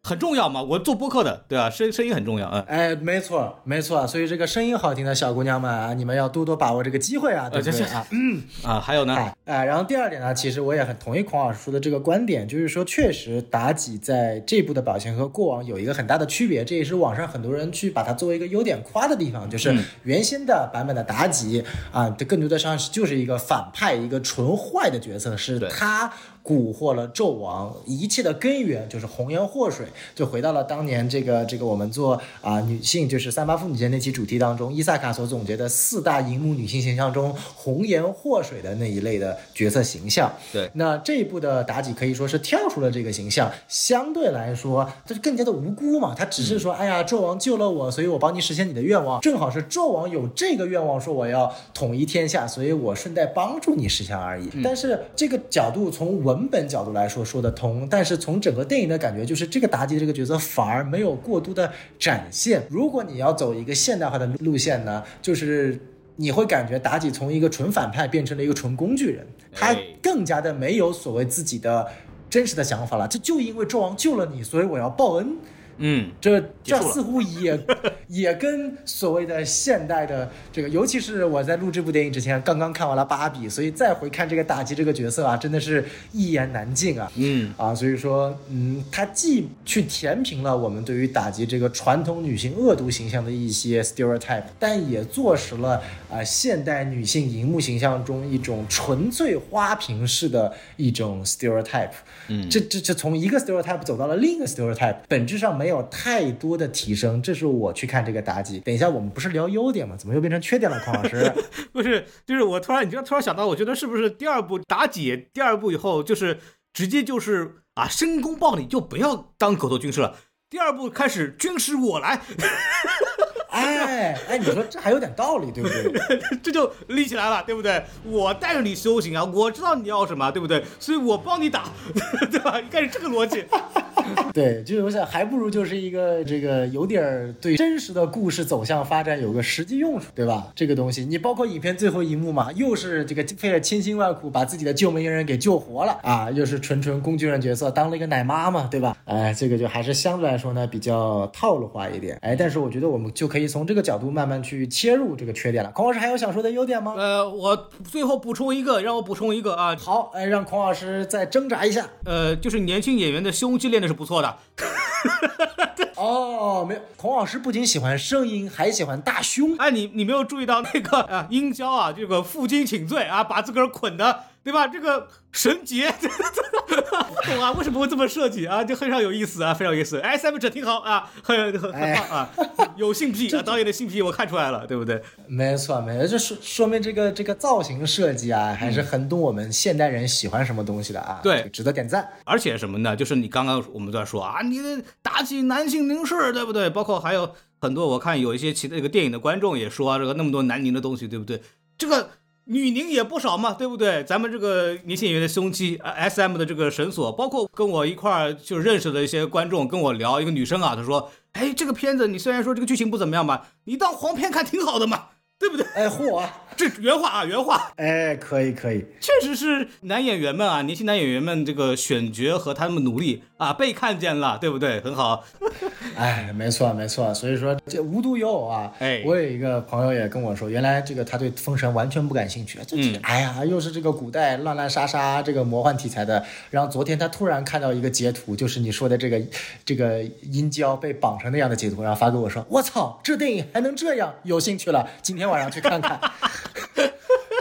很重要嘛，我做播客的，对吧？声声音很重要，嗯，哎，没错，没错，所以这个声音好听的小姑娘们啊，你们要多多把握这个机会啊，对不对啊？[laughs] 嗯啊，还有呢，哎，然后第二点呢，其实我也很同意孔老师说的这个观点，就是说，确实妲己在这部的表现和过往有一个很大的区别，这也是网上很多人去把它作为一个优点夸的地方，就是原先的版本的妲己啊，这更多的上是就是一个反派，一个纯坏的角色，是他。蛊惑了纣王，一切的根源就是红颜祸水，就回到了当年这个这个我们做啊女性就是三八妇女节那期主题当中，伊萨卡所总结的四大荧幕女性形象中红颜祸水的那一类的角色形象。对，那这一部的妲己可以说是跳出了这个形象，相对来说，它是更加的无辜嘛，她只是说，哎呀，纣王救了我，所以我帮你实现你的愿望，正好是纣王有这个愿望，说我要统一天下，所以我顺带帮助你实现而已。但是这个角度从文文本角度来说说得通，但是从整个电影的感觉，就是这个妲己这个角色反而没有过度的展现。如果你要走一个现代化的路线呢，就是你会感觉妲己从一个纯反派变成了一个纯工具人，她更加的没有所谓自己的真实的想法了。这就因为纣王救了你，所以我要报恩。嗯，这这似乎也 [laughs] 也跟所谓的现代的这个，尤其是我在录这部电影之前，刚刚看完了《芭比》，所以再回看这个打击这个角色啊，真的是一言难尽啊。嗯啊，所以说，嗯，它既去填平了我们对于打击这个传统女性恶毒形象的一些 stereotype，但也坐实了啊现代女性荧幕形象中一种纯粹花瓶式的一种 stereotype。嗯，这这这从一个 stereotype 走到了另一个 stereotype，本质上没。没有太多的提升，这是我去看这个妲己。等一下，我们不是聊优点吗？怎么又变成缺点了，匡老师？[laughs] 不是，就是我突然，你就，突然想到，我觉得是不是第二部妲己，第二部以后就是直接就是啊，申公豹你就不要当狗头军师了，第二部开始军师我来。[laughs] 哎哎，你说这还有点道理，对不对？[laughs] 这就立起来了，对不对？我带着你修行啊，我知道你要什么，对不对？所以我帮你打，[laughs] 对吧？应该是这个逻辑。[laughs] 对，就是我想，还不如就是一个这个有点对真实的故事走向发展有个实际用处，对吧？这个东西，你包括影片最后一幕嘛，又是这个费了千辛万苦把自己的救命恩人给救活了啊，又是纯纯工具人角色，当了一个奶妈嘛，对吧？哎，这个就还是相对来说呢比较套路化一点。哎，但是我觉得我们就可以从这个角度慢慢去切入这个缺点了。孔老师还有想说的优点吗？呃，我最后补充一个，让我补充一个啊。好，哎，让孔老师再挣扎一下。呃，就是年轻演员的胸肌练的是不错的。[laughs] 哦，没有，孔老师不仅喜欢声音，还喜欢大胸。哎，你你没有注意到那个啊，殷郊啊，这个负荆请罪啊，把自个儿捆的。对吧？这个绳结，不 [laughs] 懂啊？为什么会这么设计啊？就非常有意思啊，非常有意思。哎，三部者挺好啊，很很很棒啊，有性癖啊，导演的性癖我看出来了，对不对？没错，没错，这说说明这个这个造型设计啊，还是很懂我们现代人喜欢什么东西的啊。对，值得点赞。而且什么呢？就是你刚刚我们在说啊，你打起男性凝视，对不对？包括还有很多，我看有一些其他这个电影的观众也说这个那么多男凝的东西，对不对？这个。女宁也不少嘛，对不对？咱们这个年轻演员的胸肌，S M 的这个绳索，包括跟我一块儿就认识的一些观众跟我聊，一个女生啊，她说：“哎，这个片子你虽然说这个剧情不怎么样吧，你当黄片看挺好的嘛。”对不对？哎，嚯！[laughs] 这原话啊，原话。哎，可以，可以，确实是男演员们啊，年轻男演员们这个选角和他们努力啊，被看见了，对不对？很好。[laughs] 哎，没错，没错。所以说这无独有偶啊。哎，我有一个朋友也跟我说，原来这个他对封神完全不感兴趣。嗯。哎呀，又是这个古代乱乱杀杀这个魔幻题材的。然后昨天他突然看到一个截图，就是你说的这个这个殷郊被绑成那样的截图，然后发给我说：“我操，这电影还能这样？有兴趣了，今天。”晚上去看看。[laughs]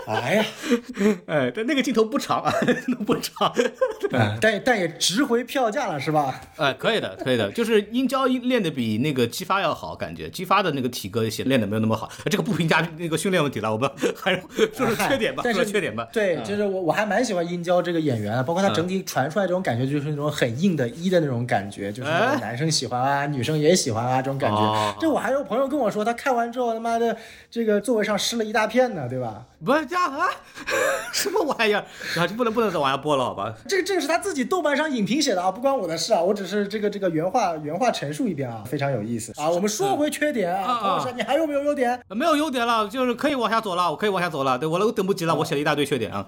哎呀，[laughs] 哎，但那个镜头不长啊，[laughs] 不长，[laughs] 但但也值回票价了，是吧？哎，可以的，可以的，就是殷郊练的比那个姬发要好，感觉姬发的那个体格也练的没有那么好，这个不评价那个训练问题了，我们还是说说缺点吧，说缺点吧。对，就是我我还蛮喜欢殷郊这个演员，包括他整体传出来这种感觉，就是那种很硬的一的那种感觉，就是男生喜欢啊，女生也喜欢啊，这种感觉。这我还有朋友跟我说，他看完之后他妈的这个座位上湿了一大片呢，对吧？不是这样啊，[laughs] 什么玩意儿啊？就不能不能再往下播了，好吧？这个这个是他自己豆瓣上影评写的啊，不关我的事啊，我只是这个这个原话原话陈述一遍啊，非常有意思啊。我们说回缺点啊，唐老师，你还有没有优点？没有优点了，就是可以往下走了，我可以往下走了。对我都等不及了，我写了一大堆缺点啊。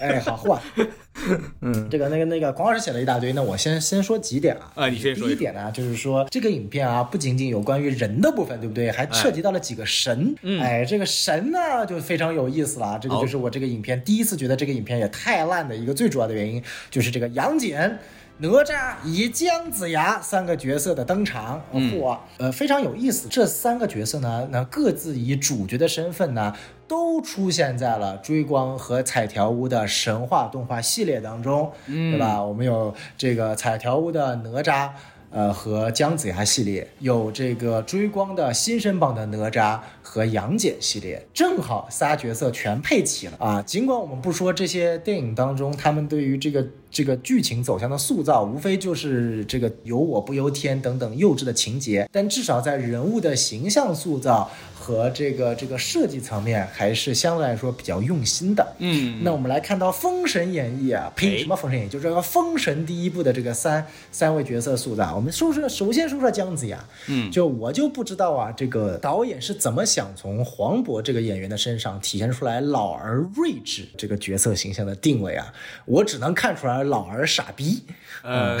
哎，好话，嗯，[laughs] 这个那个那个黄老师写了一大堆，那我先先说几点啊。啊，你先说。第一点呢，就是说这个影片啊，不仅仅有关于人的部分，对不对？还涉及到了几个神。哎，这个神呢，就非常有意思了。这个就是我这个影片第一次觉得这个影片也太烂的一个最主要的原因，就是这个杨戬。哪吒以姜子牙三个角色的登场，嚯，呃，非常有意思。这三个角色呢，那各自以主角的身份呢，都出现在了追光和彩条屋的神话动画系列当中，对吧？我们有这个彩条屋的哪吒。呃，和姜子牙系列有这个追光的新生榜的哪吒和杨戬系列，正好仨角色全配齐了啊！尽管我们不说这些电影当中他们对于这个这个剧情走向的塑造，无非就是这个由我不由天等等幼稚的情节，但至少在人物的形象塑造。和这个这个设计层面还是相对来说比较用心的。嗯，那我们来看到《封神演义》啊，呸，什么《封神演义》？就是这个《封神》第一部的这个三三位角色塑造。我们说说，首先说说姜子牙。嗯，就我就不知道啊，这个导演是怎么想从黄渤这个演员的身上体现出来老而睿智这个角色形象的定位啊？我只能看出来老而傻逼。呃，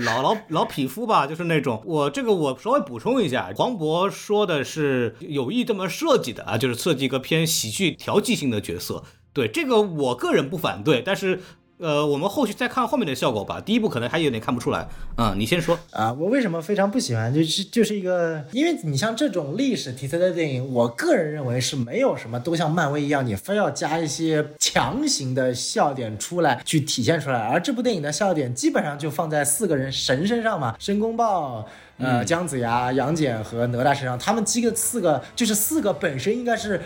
老老老匹夫吧，就是那种。我这个我稍微补充一下，黄渤说的是有意这么设计的啊，就是设计一个偏喜剧调剂性的角色。对这个我个人不反对，但是呃，我们后续再看后面的效果吧。第一部可能还有点看不出来。嗯，你先说啊。我为什么非常不喜欢？就是就是一个，因为你像这种历史题材的电影，我个人认为是没有什么都像漫威一样，你非要加一些强行的笑点出来去体现出来。而这部电影的笑点基本上就放在四个人神身上嘛，申公豹、呃姜子牙、杨戬和哪吒身上。他们几个四个就是四个本身应该是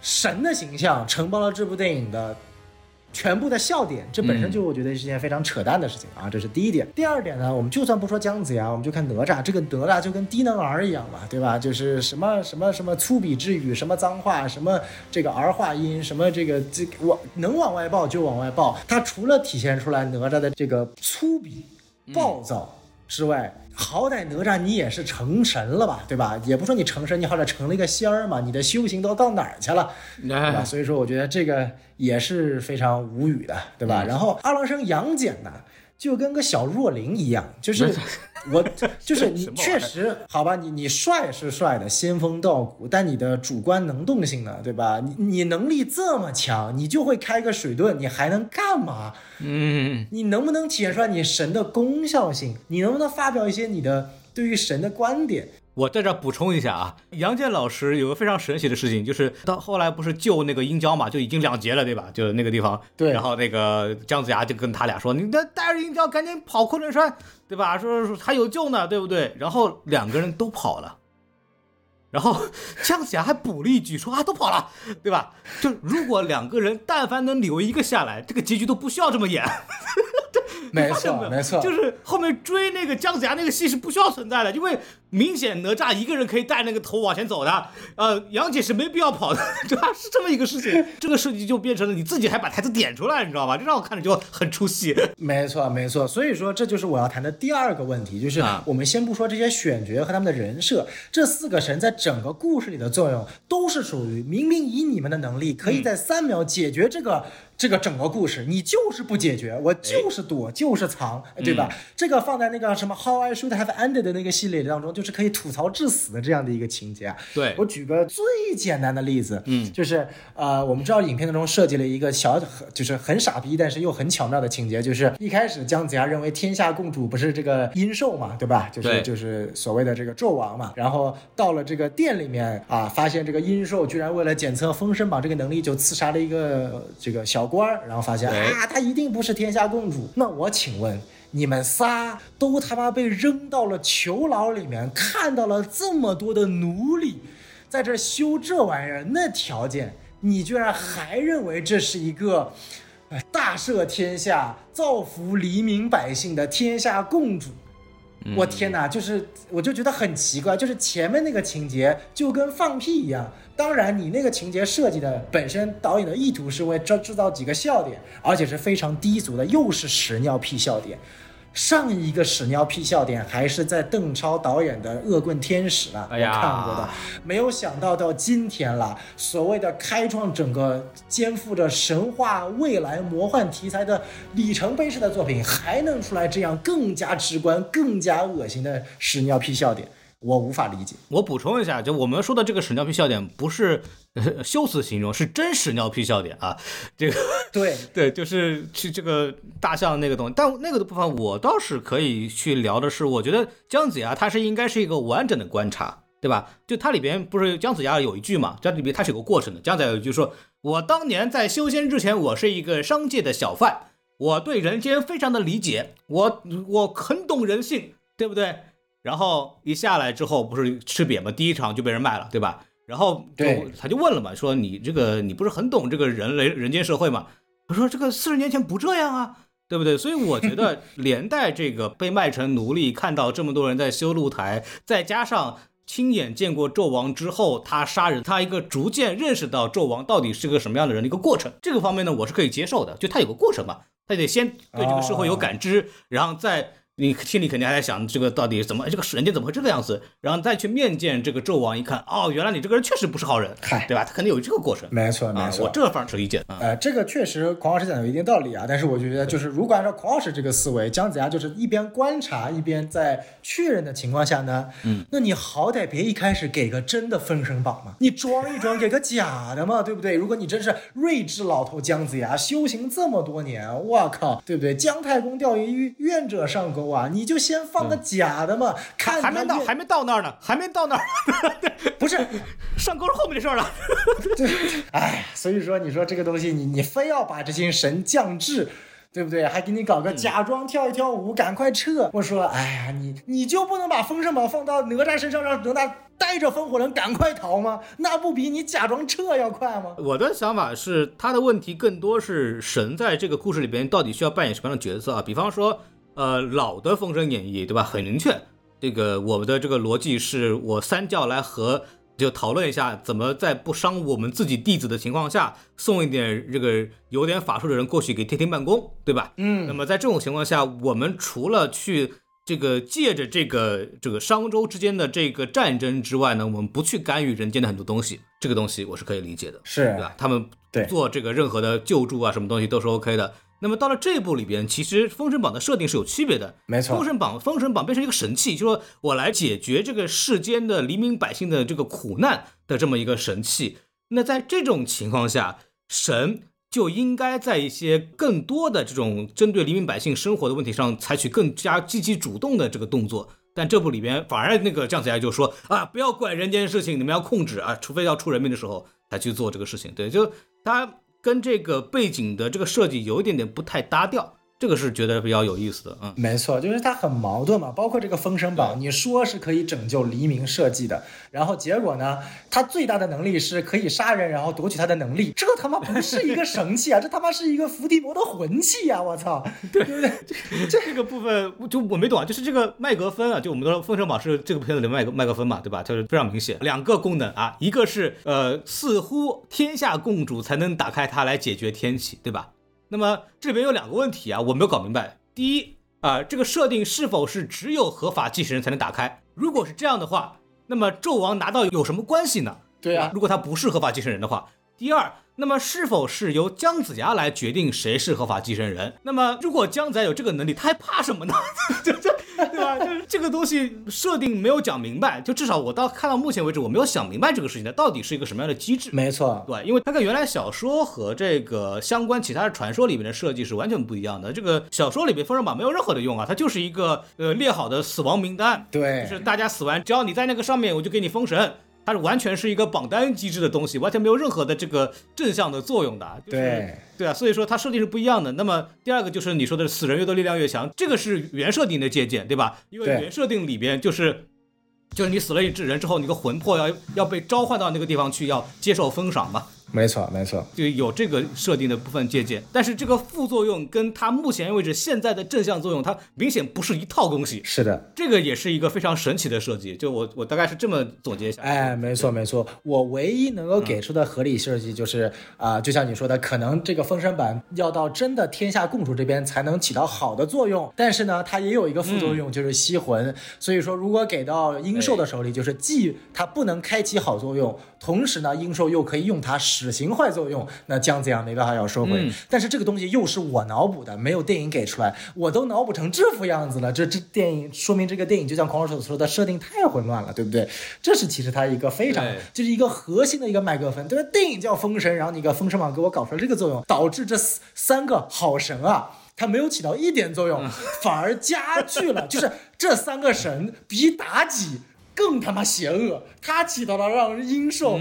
神的形象，承包了这部电影的。全部的笑点，这本身就我觉得是件非常扯淡的事情啊，这是第一点。第二点呢，我们就算不说姜子牙，我们就看哪吒，这个哪吒就跟低能儿一样嘛，对吧？就是什么什么什么粗鄙之语，什么脏话，什么这个儿化音，什么这个这往能往外爆就往外爆。他除了体现出来哪吒的这个粗鄙、暴躁之外，好歹哪吒你也是成神了吧，对吧？也不说你成神，你好歹成了一个仙儿嘛，你的修行都到哪儿去了，对吧？所以说，我觉得这个也是非常无语的，对吧？然后二郎神杨戬呢？就跟个小若灵一样，就是我，就是你 [laughs] 确实好吧，你你帅是帅的，仙风道骨，但你的主观能动性呢，对吧？你你能力这么强，你就会开个水遁，你还能干嘛？嗯，你能不能体现出来你神的功效性？你能不能发表一些你的对于神的观点？我在这补充一下啊，杨健老师有个非常神奇的事情，就是到后来不是救那个殷郊嘛，就已经两节了，对吧？就是那个地方，对。然后那个姜子牙就跟他俩说：“你带带着殷郊赶紧跑昆仑山，对吧？说说还有救呢，对不对？”然后两个人都跑了，然后 [laughs] 姜子牙还补了一句说：“啊，都跑了，对吧？就如果两个人但凡能留一个下来，这个结局都不需要这么演。[laughs] ”没错，没错，就是后面追那个姜子牙那个戏是不需要存在的，因为明显哪吒一个人可以带那个头往前走的，呃，杨戬是没必要跑的，对吧？[laughs] 是这么一个事情，这个设计就变成了你自己还把台词点出来，你知道吧？这让我看着就很出戏。没错，没错，所以说这就是我要谈的第二个问题，就是我们先不说这些选角和他们的人设，这四个神在整个故事里的作用都是属于明明以你们的能力可以在三秒解决这个。这个整个故事，你就是不解决，我就是躲，就是藏，对吧？这个放在那个什么 How I Should Have Ended 的那个系列当中，就是可以吐槽致死的这样的一个情节。对我举个最简单的例子，嗯，就是呃，我们知道影片当中设计了一个小，就是很傻逼，但是又很巧妙的情节，就是一开始姜子牙认为天下共主不是这个殷寿嘛，对吧？就是就是所谓的这个纣王嘛。然后到了这个店里面啊，发现这个殷寿居然为了检测封神榜这个能力，就刺杀了一个这个小。官儿，然后发现啊，她一定不是天下共主。那我请问，你们仨都他妈被扔到了囚牢里面，看到了这么多的奴隶，在这修这玩意儿，那条件，你居然还认为这是一个大赦天下、造福黎民百姓的天下共主？我天哪，就是我就觉得很奇怪，就是前面那个情节就跟放屁一样。当然，你那个情节设计的本身，导演的意图是为制制造几个笑点，而且是非常低俗的，又是屎尿屁笑点。上一个屎尿屁笑点还是在邓超导演的《恶棍天使》了，我看过的。没有想到到今天了，所谓的开创整个肩负着神话、未来、魔幻题材的里程碑式的作品，还能出来这样更加直观、更加恶心的屎尿屁笑点。我无法理解。我补充一下，就我们说的这个屎尿屁笑点，不是修辞形容，是真屎尿屁笑点啊。这个对 [laughs] 对，就是去这个大象那个东西。但那个的部分，我倒是可以去聊的是，我觉得姜子牙他是应该是一个完整的观察，对吧？就它里边不是姜子牙有一句嘛，这里边它是有个过程的。姜子牙有一句说：“我当年在修仙之前，我是一个商界的小贩，我对人间非常的理解，我我很懂人性，对不对？”然后一下来之后，不是吃瘪吗？第一场就被人卖了，对吧？然后就他就问了嘛，说你这个你不是很懂这个人类人间社会吗？他说这个四十年前不这样啊，对不对？所以我觉得 [laughs] 连带这个被卖成奴隶，看到这么多人在修露台，再加上亲眼见过纣王之后他杀人，他一个逐渐认识到纣王到底是个什么样的人的一个过程，这个方面呢，我是可以接受的。就他有个过程嘛，他得先对这个社会有感知，然后再。你心里肯定还在想这个到底怎么这个人间怎么会这个样子，然后再去面见这个纣王，一看哦，原来你这个人确实不是好人，嗨，对吧？他肯定有这个过程。没错，没错，我这个反而是理解。呃，这个确实孔老师讲的有一定道理啊，但是我觉得就是如果按照孔老师这个思维，姜子牙就是一边观察一边在确认的情况下呢，嗯，那你好歹别一开始给个真的封神榜嘛，你装一装给个假的嘛，对不对？如果你真是睿智老头姜子牙，修行这么多年，我靠，对不对？姜太公钓鱼，愿者上钩啊，你就先放个假的嘛，看还没到还没到那儿呢，还没到那儿，[laughs] 不是上钩是后面的事儿了。[laughs] 对，哎，所以说你说这个东西，你你非要把这些神降智。对不对？还给你搞个假装跳一跳舞，赶快撤！我说，哎呀，你你就不能把封神榜放到哪吒身上，让哪吒带着风火轮赶快逃吗？那不比你假装撤要快吗？我的想法是，他的问题更多是神在这个故事里边到底需要扮演什么样的角色啊？比方说，呃，老的《封神演义》，对吧？很明确，这个我们的这个逻辑是我三教来和。就讨论一下，怎么在不伤我们自己弟子的情况下，送一点这个有点法术的人过去给天庭办公，对吧？嗯。那么在这种情况下，我们除了去这个借着这个这个商周之间的这个战争之外呢，我们不去干预人间的很多东西，这个东西我是可以理解的，是对吧？他们做这个任何的救助啊，什么东西都是 OK 的。那么到了这一步里边，其实《封神榜》的设定是有区别的。没错，《封神榜》《封神榜》变成一个神器，就说我来解决这个世间的黎民百姓的这个苦难的这么一个神器。那在这种情况下，神就应该在一些更多的这种针对黎民百姓生活的问题上采取更加积极主动的这个动作。但这部里边反而那个姜子牙就说啊，不要管人间事情，你们要控制啊，除非要出人命的时候才去做这个事情。对，就他。跟这个背景的这个设计有一点点不太搭调。这个是觉得比较有意思的，嗯，没错，就是它很矛盾嘛。包括这个封神榜，你说是可以拯救黎明设计的，然后结果呢，他最大的能力是可以杀人，然后夺取他的能力，这他妈不是一个神器啊，[laughs] 这他妈是一个伏地魔的魂器呀！我操，对不对？这个部分就我没懂啊，就是这个麦格芬啊，就我们说封神榜是这个片子里麦格麦格芬嘛，对吧？就是非常明显，两个功能啊，一个是呃，似乎天下共主才能打开它来解决天启，对吧？那么这边有两个问题啊，我没有搞明白。第一啊，这个设定是否是只有合法继承人才能打开？如果是这样的话，那么纣王拿到有什么关系呢？对啊，如果他不是合法继承人的话。第二。那么是否是由姜子牙来决定谁是合法继承人？那么如果姜子牙有这个能力，他还怕什么呢？就 [laughs] 就对吧？就是这个东西设定没有讲明白，就至少我到看到目前为止，我没有想明白这个事情它到底是一个什么样的机制。没错，对，因为它跟原来小说和这个相关其他的传说里面的设计是完全不一样的。这个小说里面封神榜没有任何的用啊，它就是一个呃列好的死亡名单，对，就是大家死完，只要你在那个上面，我就给你封神。它是完全是一个榜单机制的东西，完全没有任何的这个正向的作用的。对对啊，所以说它设定是不一样的。那么第二个就是你说的死人越多力量越强，这个是原设定的借鉴，对吧？因为原设定里边就是就是你死了一只人之后，你的魂魄要要被召唤到那个地方去，要接受封赏嘛。没错，没错，就有这个设定的部分借鉴，但是这个副作用跟它目前为止现在的正向作用，它明显不是一套东西。是的，这个也是一个非常神奇的设计。就我我大概是这么总结一下。哎，没错没错，我唯一能够给出的合理设计就是啊，就像你说的，可能这个封神榜要到真的天下共主这边才能起到好的作用，但是呢，它也有一个副作用，就是吸魂。所以说，如果给到鹰兽的手里，就是既它不能开启好作用，同时呢，鹰兽又可以用它使行坏作用。那姜子牙没办法要收回，但是这个东西又是我脑补的，没有电影给出来，我都脑补成这副样子了。这这电影说明这个电影就像孔老师所说的设定太混乱了，对不对？这是其实它一个非常就是一个核心的一个麦克风，对吧？电影叫封神，然后你个封神榜给我搞出来这个作用，导致这三个好神啊，它没有起到一点作用，反而加剧了，就是这三个神比妲己。更他妈邪恶，他起到了让阴兽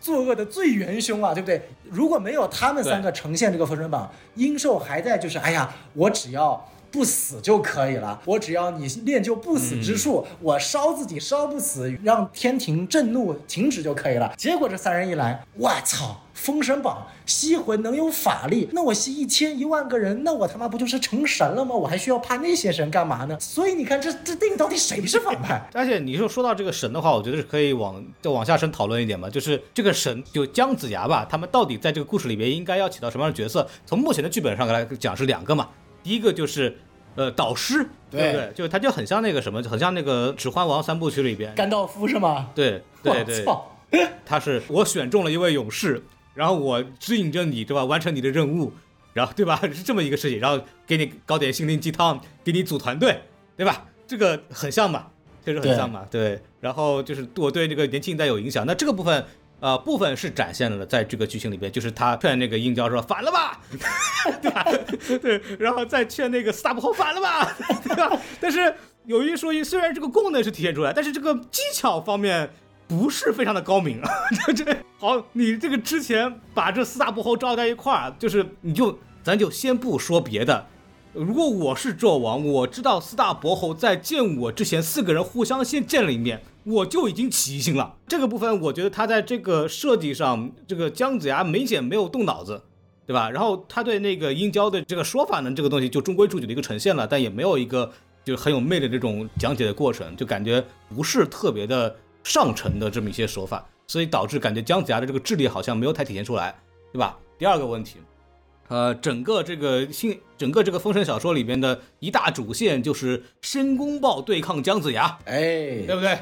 作恶的最元凶啊，对不对？如果没有他们三个呈现这个封神榜，阴兽还在就是，哎呀，我只要不死就可以了，我只要你练就不死之术，我烧自己烧不死，让天庭震怒停止就可以了。结果这三人一来，我操！封神榜吸魂能有法力，那我吸一千一万个人，那我他妈不就是成神了吗？我还需要怕那些神干嘛呢？所以你看，这这电影到底谁是反派？[laughs] 而且你说说到这个神的话，我觉得是可以往再往下深讨论一点嘛，就是这个神就姜子牙吧，他们到底在这个故事里边应该要起到什么样的角色？从目前的剧本上来讲是两个嘛，第一个就是呃导师，对不对？就他就很像那个什么，很像那个《指环王》三部曲里边甘道夫是吗？对对对，他是我选中了一位勇士，然后我指引着你，对吧？完成你的任务，然后对吧？[laughs] 是这么一个事情，然后给你搞点心灵鸡汤，给你组团队，对吧？这个很像嘛，确实很像嘛，对。然后就是我对这个年轻一代有影响，那这个部分。呃，部分是展现了在这个剧情里边，就是他劝那个殷郊说反了吧，[laughs] 对吧？[laughs] 对，然后再劝那个斯大伯后反了吧，对吧？但是有一说一，虽然这个功能是体现出来，但是这个技巧方面不是非常的高明啊。[laughs] 这好，你这个之前把这四大伯侯招在一块儿，就是你就咱就先不说别的。如果我是纣王，我知道四大伯侯在见我之前，四个人互相先见了一面，我就已经起疑心了。[laughs] 这个部分，我觉得他在这个设计上，这个姜子牙明显没有动脑子，对吧？然后他对那个殷郊的这个说法呢，这个东西就中规中矩的一个呈现了，但也没有一个就是很有魅力的这种讲解的过程，就感觉不是特别的上乘的这么一些手法，所以导致感觉姜子牙的这个智力好像没有太体现出来，对吧？第二个问题。呃，整个这个新，整个这个封神小说里边的一大主线就是申公豹对抗姜子牙，哎，对不对？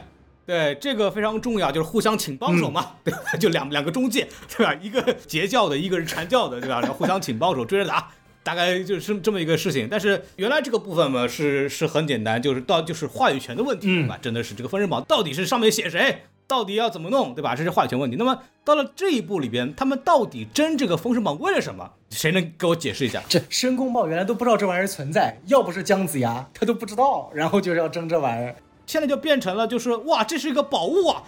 对，这个非常重要，就是互相请帮手嘛，[laughs] 对吧？就两两个中介，对吧？一个截教的，一个是传教的，对吧？然后互相请帮手追着打，大概就是这么一个事情。但是原来这个部分嘛，是是很简单，就是到就是话语权的问题，对吧？真的是这个封神榜到底是上面写谁？到底要怎么弄，对吧？这是话语权问题。那么到了这一步里边，他们到底争这个封神榜为了什么？谁能给我解释一下？这申公豹原来都不知道这玩意儿存在，要不是姜子牙，他都不知道。然后就是要争这玩意儿。现在就变成了，就是哇，这是一个宝物啊！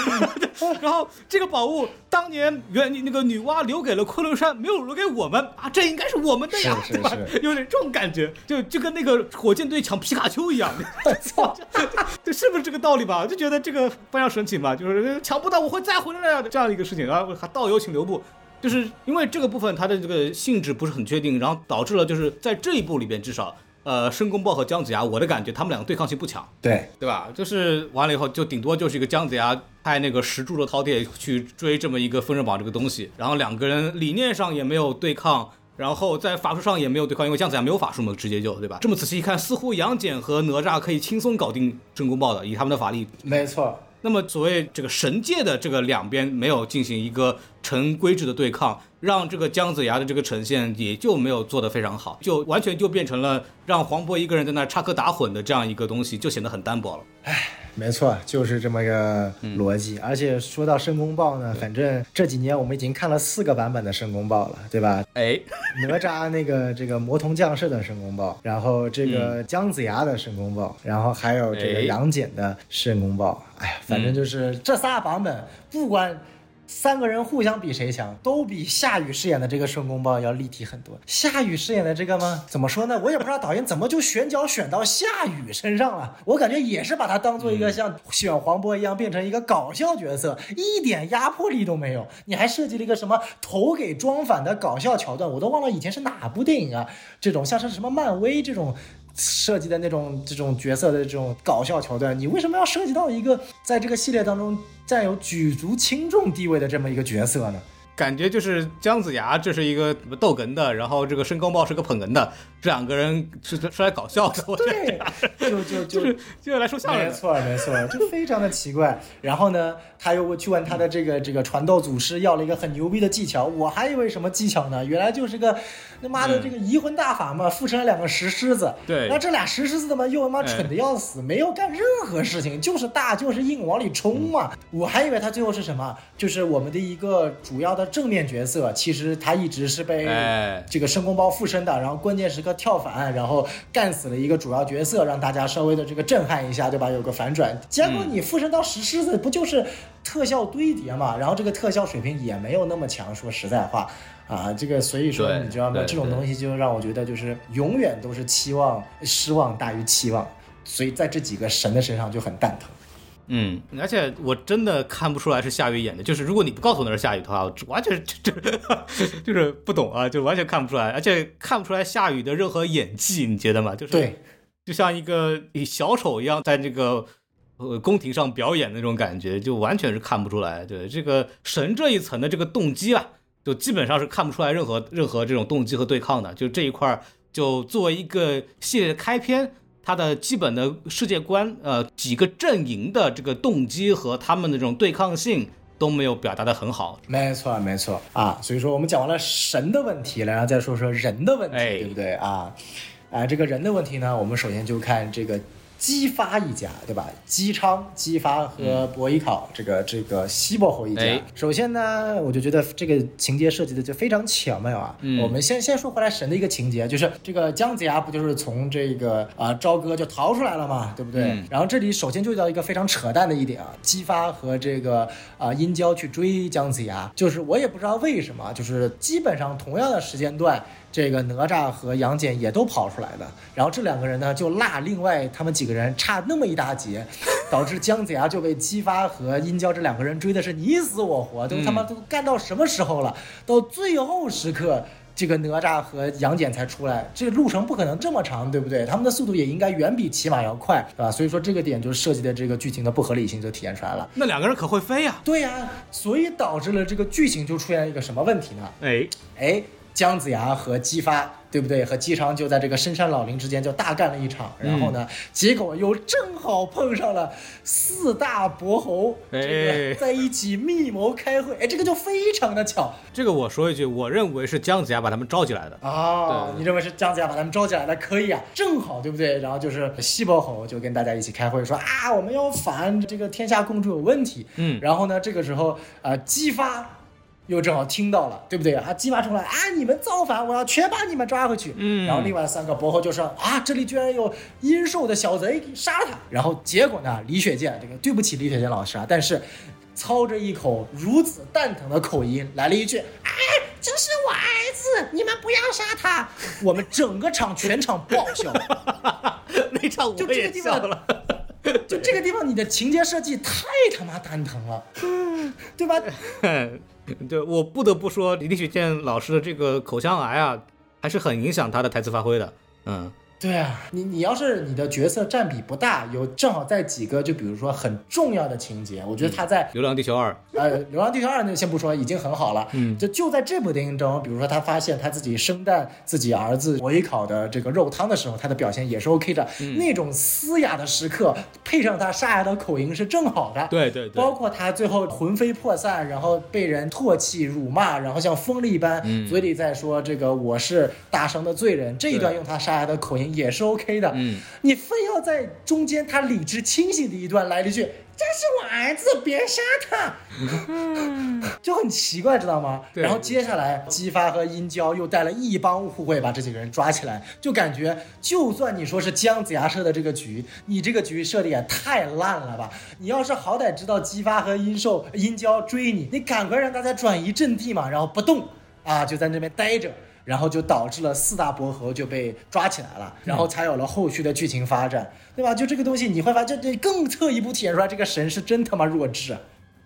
[laughs] 然后这个宝物当年原那个女娲留给了昆仑山，没有留给我们啊，这应该是我们的呀，对吧？有点这种感觉，就就跟那个火箭队抢皮卡丘一样。[laughs] 我操，[laughs] 这是不是这个道理吧？就觉得这个非常神奇嘛，就是抢不到我会再回来的这样一个事情。然后还道友请留步，就是因为这个部分它的这个性质不是很确定，然后导致了就是在这一部里边至少。呃，申公豹和姜子牙，我的感觉他们两个对抗性不强，对对吧？就是完了以后，就顶多就是一个姜子牙派那个石柱的饕餮去追这么一个封神榜这个东西，然后两个人理念上也没有对抗，然后在法术上也没有对抗，因为姜子牙没有法术嘛，直接就对吧？这么仔细一看，似乎杨戬和哪吒可以轻松搞定申公豹的，以他们的法力，没错。那么所谓这个神界的这个两边没有进行一个成规制的对抗，让这个姜子牙的这个呈现也就没有做得非常好，就完全就变成了让黄渤一个人在那插科打诨的这样一个东西，就显得很单薄了。唉，没错，就是这么个逻辑。而且说到申公豹呢，反正这几年我们已经看了四个版本的申公豹了，对吧？哎，哪吒那个这个魔童降世的申公豹，然后这个姜子牙的申公豹，然后还有这个杨戬的申公豹。哎呀，反正就是这仨版本，不管三个人互相比谁强，都比夏雨饰演的这个申公豹要立体很多。夏雨饰演的这个吗？怎么说呢？我也不知道导演怎么就选角选到夏雨身上了。我感觉也是把他当做一个像选黄渤一样，变成一个搞笑角色，一点压迫力都没有。你还设计了一个什么头给装反的搞笑桥段，我都忘了以前是哪部电影啊？这种像是什么漫威这种。设计的那种这种角色的这种搞笑桥段，你为什么要涉及到一个在这个系列当中占有举足轻重地位的这么一个角色呢？感觉就是姜子牙这是一个逗哏的，然后这个申公豹是个捧哏的，这两个人是是来搞笑的。[laughs] 对，就就 [laughs] 就是就来说相声。没错没错，就非常的奇怪。然后呢，他又去问他的这个这个传道祖师要了一个很牛逼的技巧，我还以为什么技巧呢？原来就是个他妈的这个移魂大法嘛，附身了两个石狮子。对，那这俩石狮子他妈又他妈蠢的要死，没有干任何事情，就是大就是硬往里冲嘛。我还以为他最后是什么，就是我们的一个主要的。正面角色其实他一直是被这个申公豹附身的，然后关键时刻跳反，然后干死了一个主要角色，让大家稍微的这个震撼一下，对吧？有个反转。结果你附身到石狮子，不就是特效堆叠嘛？然后这个特效水平也没有那么强。说实在话，啊，这个所以说你知道吗？这种东西就让我觉得就是永远都是期望失望大于期望，所以在这几个神的身上就很蛋疼。嗯，而且我真的看不出来是夏雨演的，就是如果你不告诉我那是夏雨的话，我完全就 [laughs] 就是不懂啊，就完全看不出来，而且看不出来夏雨的任何演技，你觉得吗？就是对，就像一个小丑一样在这个呃宫廷上表演的那种感觉，就完全是看不出来。对这个神这一层的这个动机啊，就基本上是看不出来任何任何这种动机和对抗的，就这一块就作为一个系列的开篇，它的基本的世界观，呃，几个阵营的这个动机和他们的这种对抗性都没有表达的很好。没错，没错啊，所以说我们讲完了神的问题了，然后再说说人的问题，对不对啊？啊，这个人的问题呢，我们首先就看这个。姬发一家，对吧？姬昌、姬发和伯邑考，这个这个西伯侯一家。首先呢，我就觉得这个情节设计的就非常巧妙啊。我们先先说回来神的一个情节，就是这个姜子牙不就是从这个啊朝歌就逃出来了嘛，对不对？然后这里首先就遇到一个非常扯淡的一点啊，姬发和这个啊殷郊去追姜子牙，就是我也不知道为什么，就是基本上同样的时间段。这个哪吒和杨戬也都跑出来的，然后这两个人呢就落另外他们几个人差那么一大截，导致姜子牙就被姬发和殷郊这两个人追的是你死我活，都他妈都干到什么时候了？到最后时刻，这个哪吒和杨戬才出来，这个路程不可能这么长，对不对？他们的速度也应该远比骑马要快，对吧？所以说这个点就是设计的这个剧情的不合理性就体现出来了。那两个人可会飞呀？对呀，所以导致了这个剧情就出现一个什么问题呢？哎哎。姜子牙和姬发，对不对？和姬昌就在这个深山老林之间就大干了一场，然后呢，结果又正好碰上了四大伯侯，这个在一起密谋开会，哎，这个就非常的巧。这个我说一句，我认为是姜子牙把他们召集来的哦。你认为是姜子牙把他们召集来的？可以啊，正好，对不对？然后就是西伯侯就跟大家一起开会，说啊，我们要反这个天下共主有问题。嗯，然后呢，这个时候啊，姬发。又正好听到了，对不对啊？激发出来啊！你们造反，我要全把你们抓回去。嗯，然后另外三个伯侯就说啊，这里居然有阴寿的小贼，杀他。然后结果呢？李雪健这个对不起李雪健老师啊，但是操着一口如此蛋疼的口音来了一句：“哎，这是我儿子，你们不要杀他。”我们整个场全场爆笑，[laughs] 那场我也笑了。就这个地方，你的情节设计太他妈蛋疼了，对吧？[laughs] 对，我不得不说，李雪健老师的这个口腔癌啊，还是很影响他的台词发挥的。嗯。对啊，你你要是你的角色占比不大，有正好在几个就比如说很重要的情节，我觉得他在《流浪地球二》呃，《流浪地球二》那先不说，已经很好了。嗯，就就在这部电影中，比如说他发现他自己生蛋自己儿子伯邑考的这个肉汤的时候，他的表现也是 OK 的。那种嘶哑的时刻，配上他沙哑的口音是正好的。对对对。包括他最后魂飞魄散，然后被人唾弃辱骂，然后像疯了一般，嘴里在说这个我是大生的罪人，这一段用他沙哑的口音也是 OK 的。嗯，你非要在中间他理智清醒的一段来了一句：“这是我儿子，别杀他。” [laughs] 就很奇怪，知道吗？然后接下来姬发和殷郊又带了一帮护卫把这几个人抓起来，就感觉就算你说是姜子牙设的这个局，你这个局设的也太烂了吧？你要是好歹知道姬发和殷寿、殷郊追你，你赶快让大家转移阵地嘛，然后不动啊，就在那边待着。然后就导致了四大伯侯就被抓起来了，然后才有了后续的剧情发展，对吧？就这个东西，你会发现这更侧一步体现出来，这个神是真他妈弱智。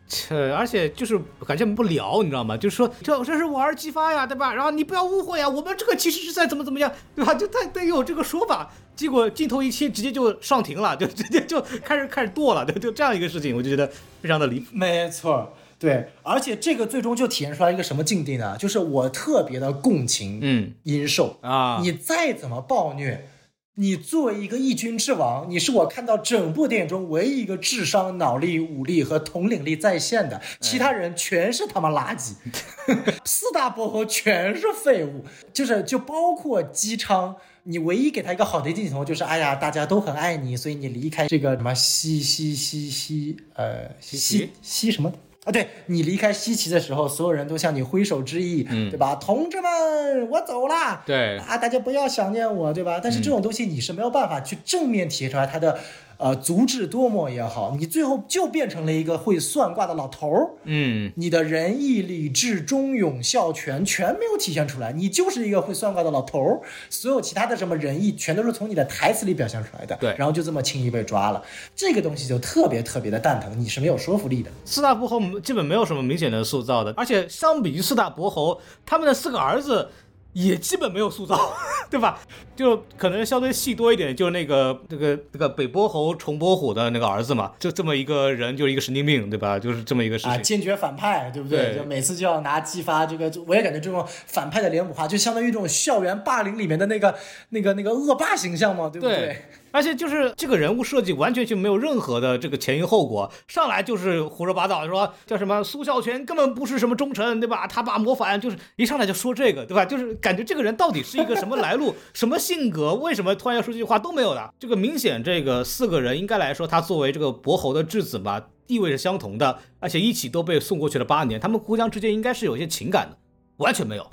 切，而且就是感觉不聊，你知道吗？就是说这这是我儿姬发呀，对吧？然后你不要误会啊，我们这个其实是在怎么怎么样，对吧？就他得有这个说法，结果镜头一切，直接就上庭了，就直接就开始开始剁了，对就这样一个事情，我就觉得非常的离谱。没错。对，而且这个最终就体现出来一个什么境地呢？就是我特别的共情，嗯，殷寿啊，你再怎么暴虐，你作为一个一军之王，你是我看到整部电影中唯一一个智商、脑力、武力和统领力在线的，其他人全是他妈垃圾，[laughs] 四大伯侯全是废物，就是就包括姬昌，你唯一给他一个好的镜头就是，哎呀，大家都很爱你，所以你离开这个什么西西西西，呃，西西什么？啊，对你离开西岐的时候，所有人都向你挥手致意，嗯，对吧？同志们，我走啦。对啊，大家不要想念我，对吧？但是这种东西你是没有办法去正面体现出来它的。呃，足智多谋也好，你最后就变成了一个会算卦的老头儿。嗯，你的仁义礼智忠勇孝全全没有体现出来，你就是一个会算卦的老头儿。所有其他的什么仁义，全都是从你的台词里表现出来的。对，然后就这么轻易被抓了，这个东西就特别特别的蛋疼，你是没有说服力的。四大伯侯基本没有什么明显的塑造的，而且相比于四大伯侯，他们的四个儿子。也基本没有塑造，[laughs] 对吧？就可能相对戏多一点，就是那个这个这个北波侯重波虎的那个儿子嘛，就这么一个人，就是一个神经病，对吧？就是这么一个事情啊，坚决反派，对不对？就每次就要拿激发这个，我也感觉这种反派的脸谱化，就相当于这种校园霸凌里面的那个那个那个恶霸形象嘛，对不对？而且就是这个人物设计完全就没有任何的这个前因后果，上来就是胡说八道，说叫什么苏孝全根本不是什么忠臣，对吧？他爸谋反，就是一上来就说这个，对吧？就是感觉这个人到底是一个什么来路、[laughs] 什么性格，为什么突然要说这句话都没有的。这个明显，这个四个人应该来说，他作为这个伯侯的质子吧，地位是相同的，而且一起都被送过去了八年，他们互相之间应该是有一些情感的，完全没有，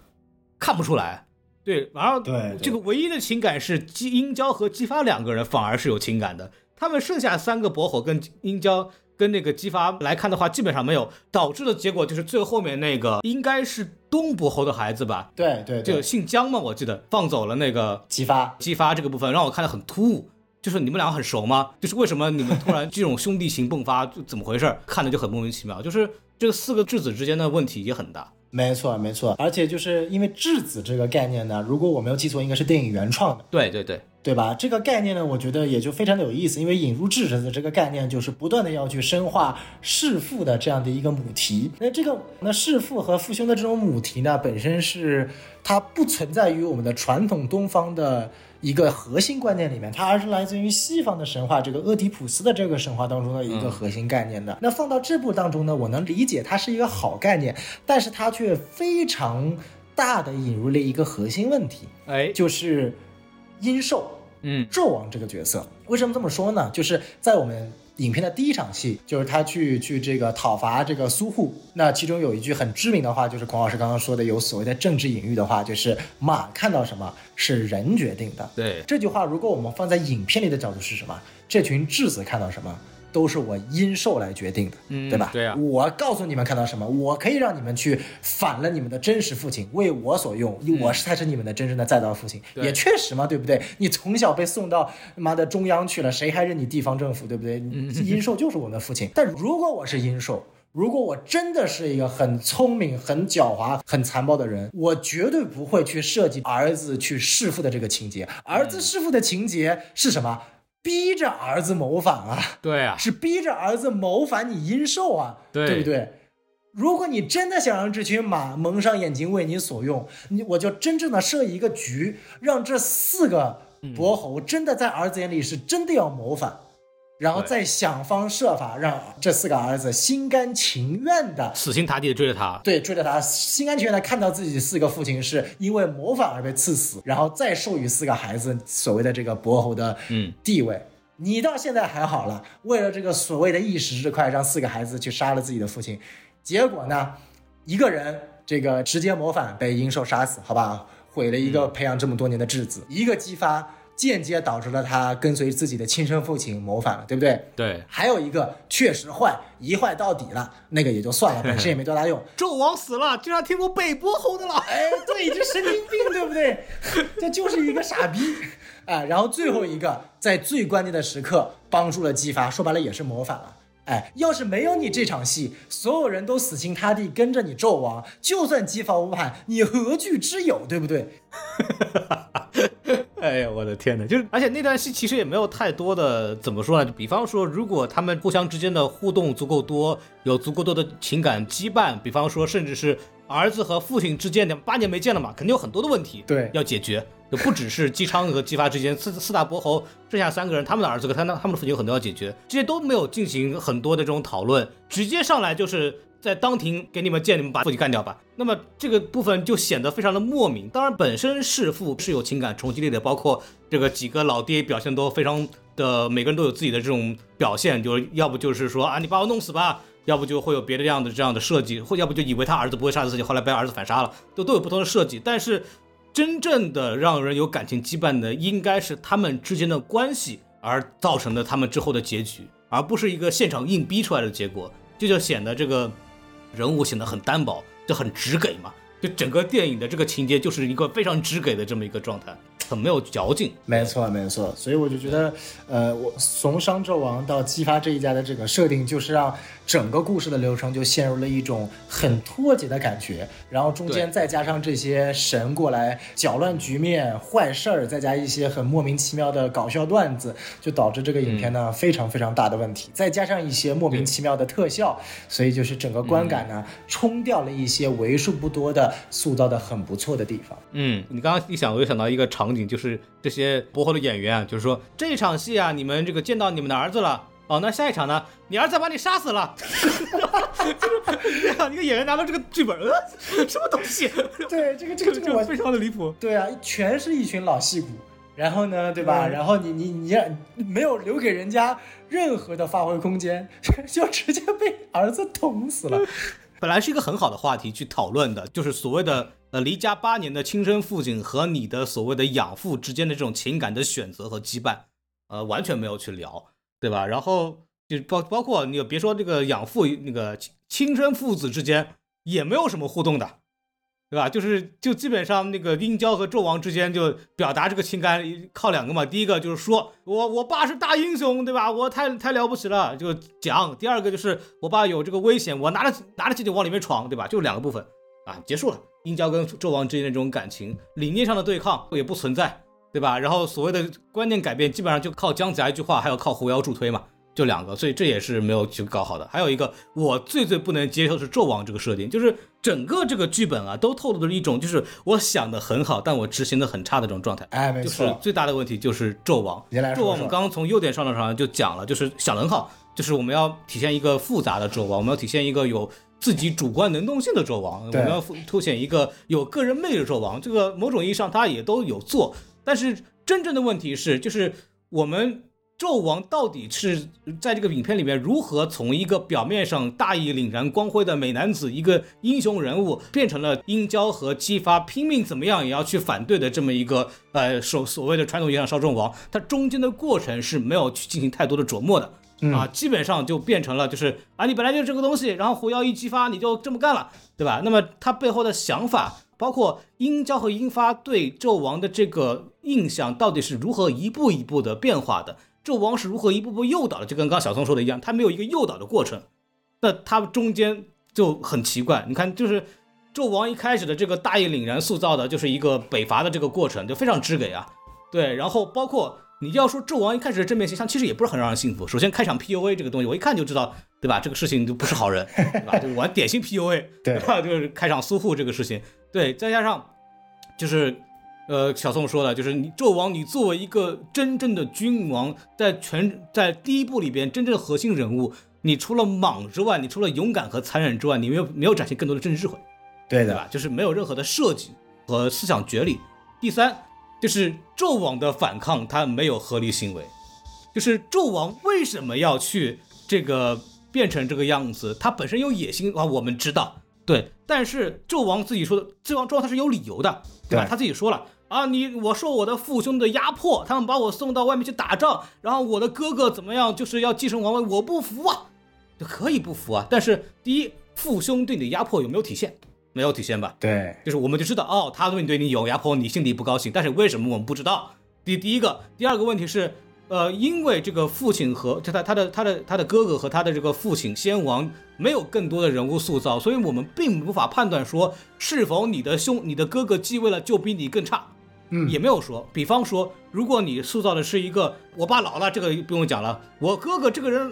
看不出来。对，然后对这个唯一的情感是姬英娇和姬发两个人反而是有情感的，他们剩下三个伯侯跟英娇跟那个姬发来看的话，基本上没有，导致的结果就是最后面那个应该是东伯侯的孩子吧？对对，就姓姜嘛，我记得放走了那个姬发，姬发这个部分让我看得很突兀，就是你们两个很熟吗？就是为什么你们突然这种兄弟情迸发，就怎么回事？看的就很莫名其妙，就是这四个质子之间的问题也很大。没错，没错，而且就是因为质子这个概念呢，如果我没有记错，应该是电影原创的。对对对，对吧？这个概念呢，我觉得也就非常的有意思，因为引入质子的这个概念，就是不断的要去深化弑父的这样的一个母题。那这个那弑父和父兄的这种母题呢，本身是它不存在于我们的传统东方的。一个核心观念里面，它而是来自于西方的神话，这个俄狄浦斯的这个神话当中的一个核心概念的。那放到这部当中呢，我能理解它是一个好概念，但是它却非常大的引入了一个核心问题，哎，就是阴寿，嗯，纣王这个角色。为什么这么说呢？就是在我们。影片的第一场戏就是他去去这个讨伐这个苏护，那其中有一句很知名的话，就是孔老师刚刚说的有所谓的政治隐喻的话，就是马看到什么是人决定的。对这句话，如果我们放在影片里的角度是什么？这群质子看到什么？都是我阴寿来决定的，对吧？对啊，我告诉你们看到什么，我可以让你们去反了你们的真实父亲，为我所用，我是才是你们的真正的再造父亲，也确实嘛，对不对？你从小被送到妈的中央去了，谁还认你地方政府，对不对？阴寿就是我的父亲。但如果我是阴寿，如果我真的是一个很聪明、很狡猾、很残暴的人，我绝对不会去设计儿子去弑父的这个情节。儿子弑父的情节是什么？逼着儿子谋反啊！对啊，是逼着儿子谋反，你殷寿啊，对不对？如果你真的想让这群马蒙上眼睛为你所用，你我就真正的设一个局，让这四个伯侯真的在儿子眼里是真的要谋反。然后再想方设法让这四个儿子心甘情愿的死心塌地的追着他，对，追着他，心甘情愿的看到自己四个父亲是因为谋反而被赐死，然后再授予四个孩子所谓的这个伯侯的嗯地位。你到现在还好了，为了这个所谓的一时之快，让四个孩子去杀了自己的父亲，结果呢，一个人这个直接谋反被殷寿杀死，好吧，毁了一个培养这么多年的质子，一个激发。间接导致了他跟随自己的亲生父亲谋反了，对不对？对。还有一个确实坏，一坏到底了，那个也就算了，本身也没多大用。[laughs] 纣王死了，居然听过北伯侯的了。哎，对，这神经病，对不对？[laughs] 这就是一个傻逼啊！然后最后一个在最关键的时刻帮助了姬发，说白了也是谋反了。哎，要是没有你这场戏，所有人都死心塌地跟着你纣王，就算姬发无叛，你何惧之有？对不对？[laughs] [laughs] 哎呀，我的天哪！就是，而且那段戏其实也没有太多的怎么说呢？就比方说，如果他们互相之间的互动足够多，有足够多的情感羁绊，比方说，甚至是儿子和父亲之间的八年没见了嘛，肯定有很多的问题，对，要解决。就不只是姬昌和姬发之间四四大伯侯，剩下三个人，他们的儿子和他那他们的父亲有很多要解决，这些都没有进行很多的这种讨论，直接上来就是。在当庭给你们见，你们把父亲干掉吧。那么这个部分就显得非常的莫名。当然，本身弑父是有情感冲击力的，包括这个几个老爹表现都非常的，每个人都有自己的这种表现，就是要不就是说啊，你把我弄死吧，要不就会有别的样的这样的设计，或要不就以为他儿子不会杀死自己，后来被儿子反杀了，都都有不同的设计。但是真正的让人有感情羁绊的，应该是他们之间的关系而造成的他们之后的结局，而不是一个现场硬逼出来的结果，这就显得这个。人物显得很单薄，就很直给嘛，就整个电影的这个情节就是一个非常直给的这么一个状态。很没有嚼劲。没错，没错。所以我就觉得，呃，我从商纣王到姬发这一家的这个设定，就是让。整个故事的流程就陷入了一种很脱节的感觉，然后中间再加上这些神过来搅乱局面、坏事儿，再加一些很莫名其妙的搞笑段子，就导致这个影片呢非常非常大的问题。再加上一些莫名其妙的特效，所以就是整个观感呢冲掉了一些为数不多的塑造的很不错的地方。嗯，你刚刚一想，我就想到一个场景，就是这些博后的演员啊，就是说这场戏啊，你们这个见到你们的儿子了。哦，那下一场呢？你儿子把你杀死了，就是一个演员拿到这个剧本，呃，什么东西？对，这个这个这个非常的离谱。对啊，全是一群老戏骨，然后呢，对吧？然后你你你没有留给人家任何的发挥空间，[laughs] 就直接被儿子捅死了。本来是一个很好的话题去讨论的，就是所谓的呃离家八年的亲生父亲和你的所谓的养父之间的这种情感的选择和羁绊，呃，完全没有去聊。对吧？然后就包包括你别说这个养父那个亲生父子之间也没有什么互动的，对吧？就是就基本上那个殷郊和纣王之间就表达这个情感靠两个嘛。第一个就是说我我爸是大英雄，对吧？我太太了不起了，就讲。第二个就是我爸有这个危险，我拿着拿着剑就往里面闯，对吧？就两个部分啊，结束了。殷郊跟纣王之间的这种感情理念上的对抗也不存在。对吧？然后所谓的观念改变，基本上就靠姜子牙一句话，还有靠狐妖助推嘛，就两个，所以这也是没有去搞好的。还有一个，我最最不能接受是纣王这个设定，就是整个这个剧本啊，都透露着一种就是我想的很好，但我执行的很差的这种状态。哎，没错。就是最大的问题就是纣王。纣王我们刚刚从优点上的上就讲了，就是想得很好，就是我们要体现一个复杂的纣王，我们要体现一个有自己主观能动性的纣王，我们要凸显一个有个人魅力的纣王。这个某种意义上他也都有做，但是。真正的问题是，就是我们纣王到底是在这个影片里面如何从一个表面上大义凛然、光辉的美男子、一个英雄人物，变成了殷郊和姬发拼命怎么样也要去反对的这么一个呃所所谓的传统意义上少纣王？他中间的过程是没有去进行太多的琢磨的啊，基本上就变成了就是啊，你本来就是这个东西，然后狐妖一激发你就这么干了，对吧？那么他背后的想法。包括殷郊和殷发对纣王的这个印象到底是如何一步一步的变化的？纣王是如何一步步诱导的？就跟刚小松说的一样，他没有一个诱导的过程，那他中间就很奇怪。你看，就是纣王一开始的这个大义凛然塑造的，就是一个北伐的这个过程，就非常直给啊。对，然后包括你要说纣王一开始的正面形象，其实也不是很让人信服。首先开场 PUA 这个东西，我一看就知道，对吧？这个事情就不是好人，[laughs] 对吧？就玩典型 PUA，对吧？就是开场苏护这个事情。对，再加上，就是，呃，小宋说的，就是你纣王，你作为一个真正的君王，在全在第一部里边真正的核心人物，你除了莽之外，你除了勇敢和残忍之外，你没有没有展现更多的政治智慧，对的吧？就是没有任何的设计和思想觉理。第三，就是纣王的反抗，他没有合理行为，就是纣王为什么要去这个变成这个样子？他本身有野心啊，我们知道。对，但是纣王自己说的，纣王纣王他是有理由的，对吧？他自己说了啊，你我受我的父兄的压迫，他们把我送到外面去打仗，然后我的哥哥怎么样，就是要继承王位，我不服啊，就可以不服啊。但是第一，父兄对你的压迫有没有体现？没有体现吧？对，就是我们就知道哦，他对你对你有压迫，你心里不高兴，但是为什么我们不知道？第第一个，第二个问题是。呃，因为这个父亲和他他的他的他的哥哥和他的这个父亲先王没有更多的人物塑造，所以我们并无法判断说是否你的兄你的哥哥继位了就比你更差，嗯，也没有说。比方说，如果你塑造的是一个我爸老了，这个不用讲了，我哥哥这个人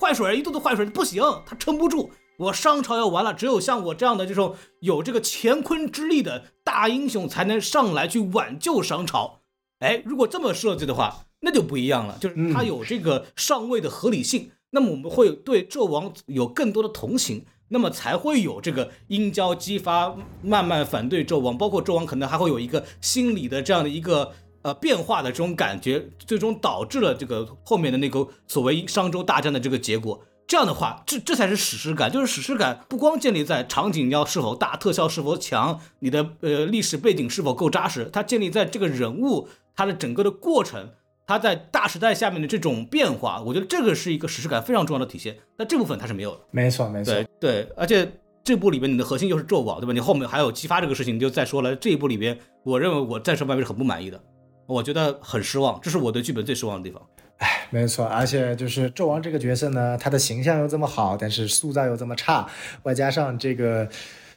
坏水一肚子坏水不行，他撑不住，我商朝要完了，只有像我这样的这种有这个乾坤之力的大英雄才能上来去挽救商朝。哎，如果这么设计的话。那就不一样了，就是他有这个上位的合理性，那么我们会对纣王有更多的同情，那么才会有这个殷郊激发，慢慢反对纣王，包括纣王可能还会有一个心理的这样的一个呃变化的这种感觉，最终导致了这个后面的那个所谓商周大战的这个结果。这样的话，这这才是史诗感，就是史诗感不光建立在场景要是否大，特效是否强，你的呃历史背景是否够扎实，它建立在这个人物他的整个的过程。他在大时代下面的这种变化，我觉得这个是一个史诗感非常重要的体现。但这部分它是没有的。没错，没错。对对，而且这部里边你的核心就是纣王，对吧？你后面还有姬发这个事情，你就再说了。这一部里边，我认为我暂时外面是很不满意的。我觉得很失望，这是我对剧本最失望的地方。哎，没错，而且就是纣王这个角色呢，他的形象又这么好，但是塑造又这么差，外加上这个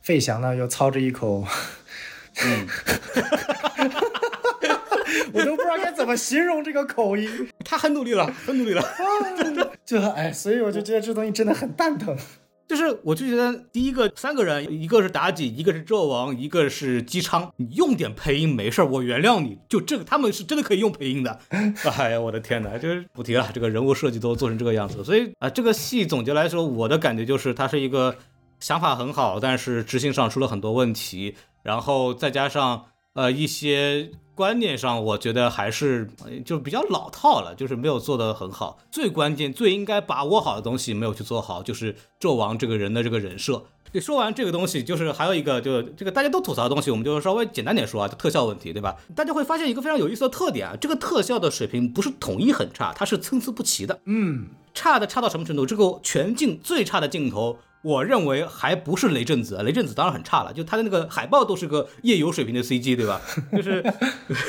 费翔呢又操着一口，嗯，[laughs] 我都不知道该怎么形容这个口音。他很努力了，很努力了，[laughs] 就哎，所以我就觉得这东西真的很蛋疼。就是我就觉得第一个三个人，一个是妲己，一个是纣王，一个是姬昌，你用点配音没事儿，我原谅你。就这个他们是真的可以用配音的。[laughs] 哎呀，我的天哪，就是不提了，这个人物设计都做成这个样子，所以啊，这个戏总结来说，我的感觉就是它是一个想法很好，但是执行上出了很多问题，然后再加上呃一些。观念上，我觉得还是就比较老套了，就是没有做得很好。最关键、最应该把握好的东西没有去做好，就是纣王这个人的这个人设。说完这个东西，就是还有一个，就这个大家都吐槽的东西，我们就稍微简单点说啊，就特效问题，对吧？大家会发现一个非常有意思的特点啊，这个特效的水平不是统一很差，它是参差不齐的。嗯，差的差到什么程度？这个全镜最差的镜头。我认为还不是雷震子，雷震子当然很差了，就他的那个海报都是个夜游水平的 CG，对吧？[laughs] 就是，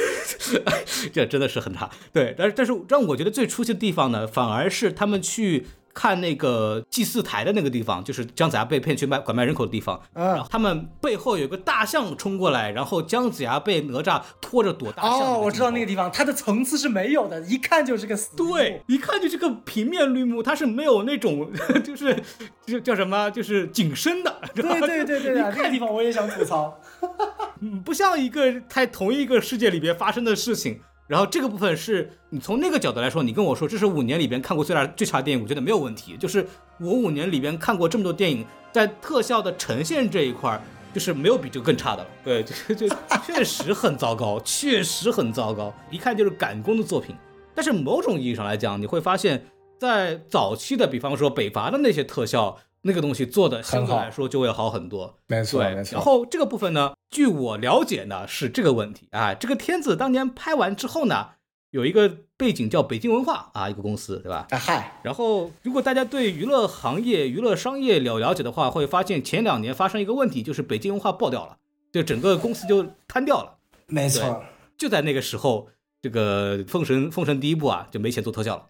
[laughs] 这真的是很差。对，但是但是让我觉得最出戏的地方呢，反而是他们去。看那个祭祀台的那个地方，就是姜子牙被骗去卖拐卖人口的地方。嗯，他们背后有个大象冲过来，然后姜子牙被哪吒拖着躲大象。哦，我知道那个地方，它的层次是没有的，一看就是个死。对，一看就是个平面绿幕，它是没有那种，[laughs] 就是就叫什么，就是景深的。对对对对，[laughs] 那个地方我也想吐槽，[laughs] 嗯，不像一个在同一个世界里边发生的事情。然后这个部分是你从那个角度来说，你跟我说这是五年里边看过最大最差的电影，我觉得没有问题。就是我五年里边看过这么多电影，在特效的呈现这一块，就是没有比这个更差的了。对，就就 [laughs] 确实很糟糕，确实很糟糕，一看就是赶工的作品。但是某种意义上来讲，你会发现在早期的，比方说北伐的那些特效。那个东西做的相对来说就会好很多，没错，没错。然后这个部分呢，据我了解呢是这个问题啊。这个片子当年拍完之后呢，有一个背景叫北京文化啊，一个公司，对吧？啊嗨。然后如果大家对娱乐行业、娱乐商业了了解的话，会发现前两年发生一个问题，就是北京文化爆掉了，就整个公司就瘫掉了。没错。就在那个时候，这个《封神》《封神》第一部啊，就没钱做特效了。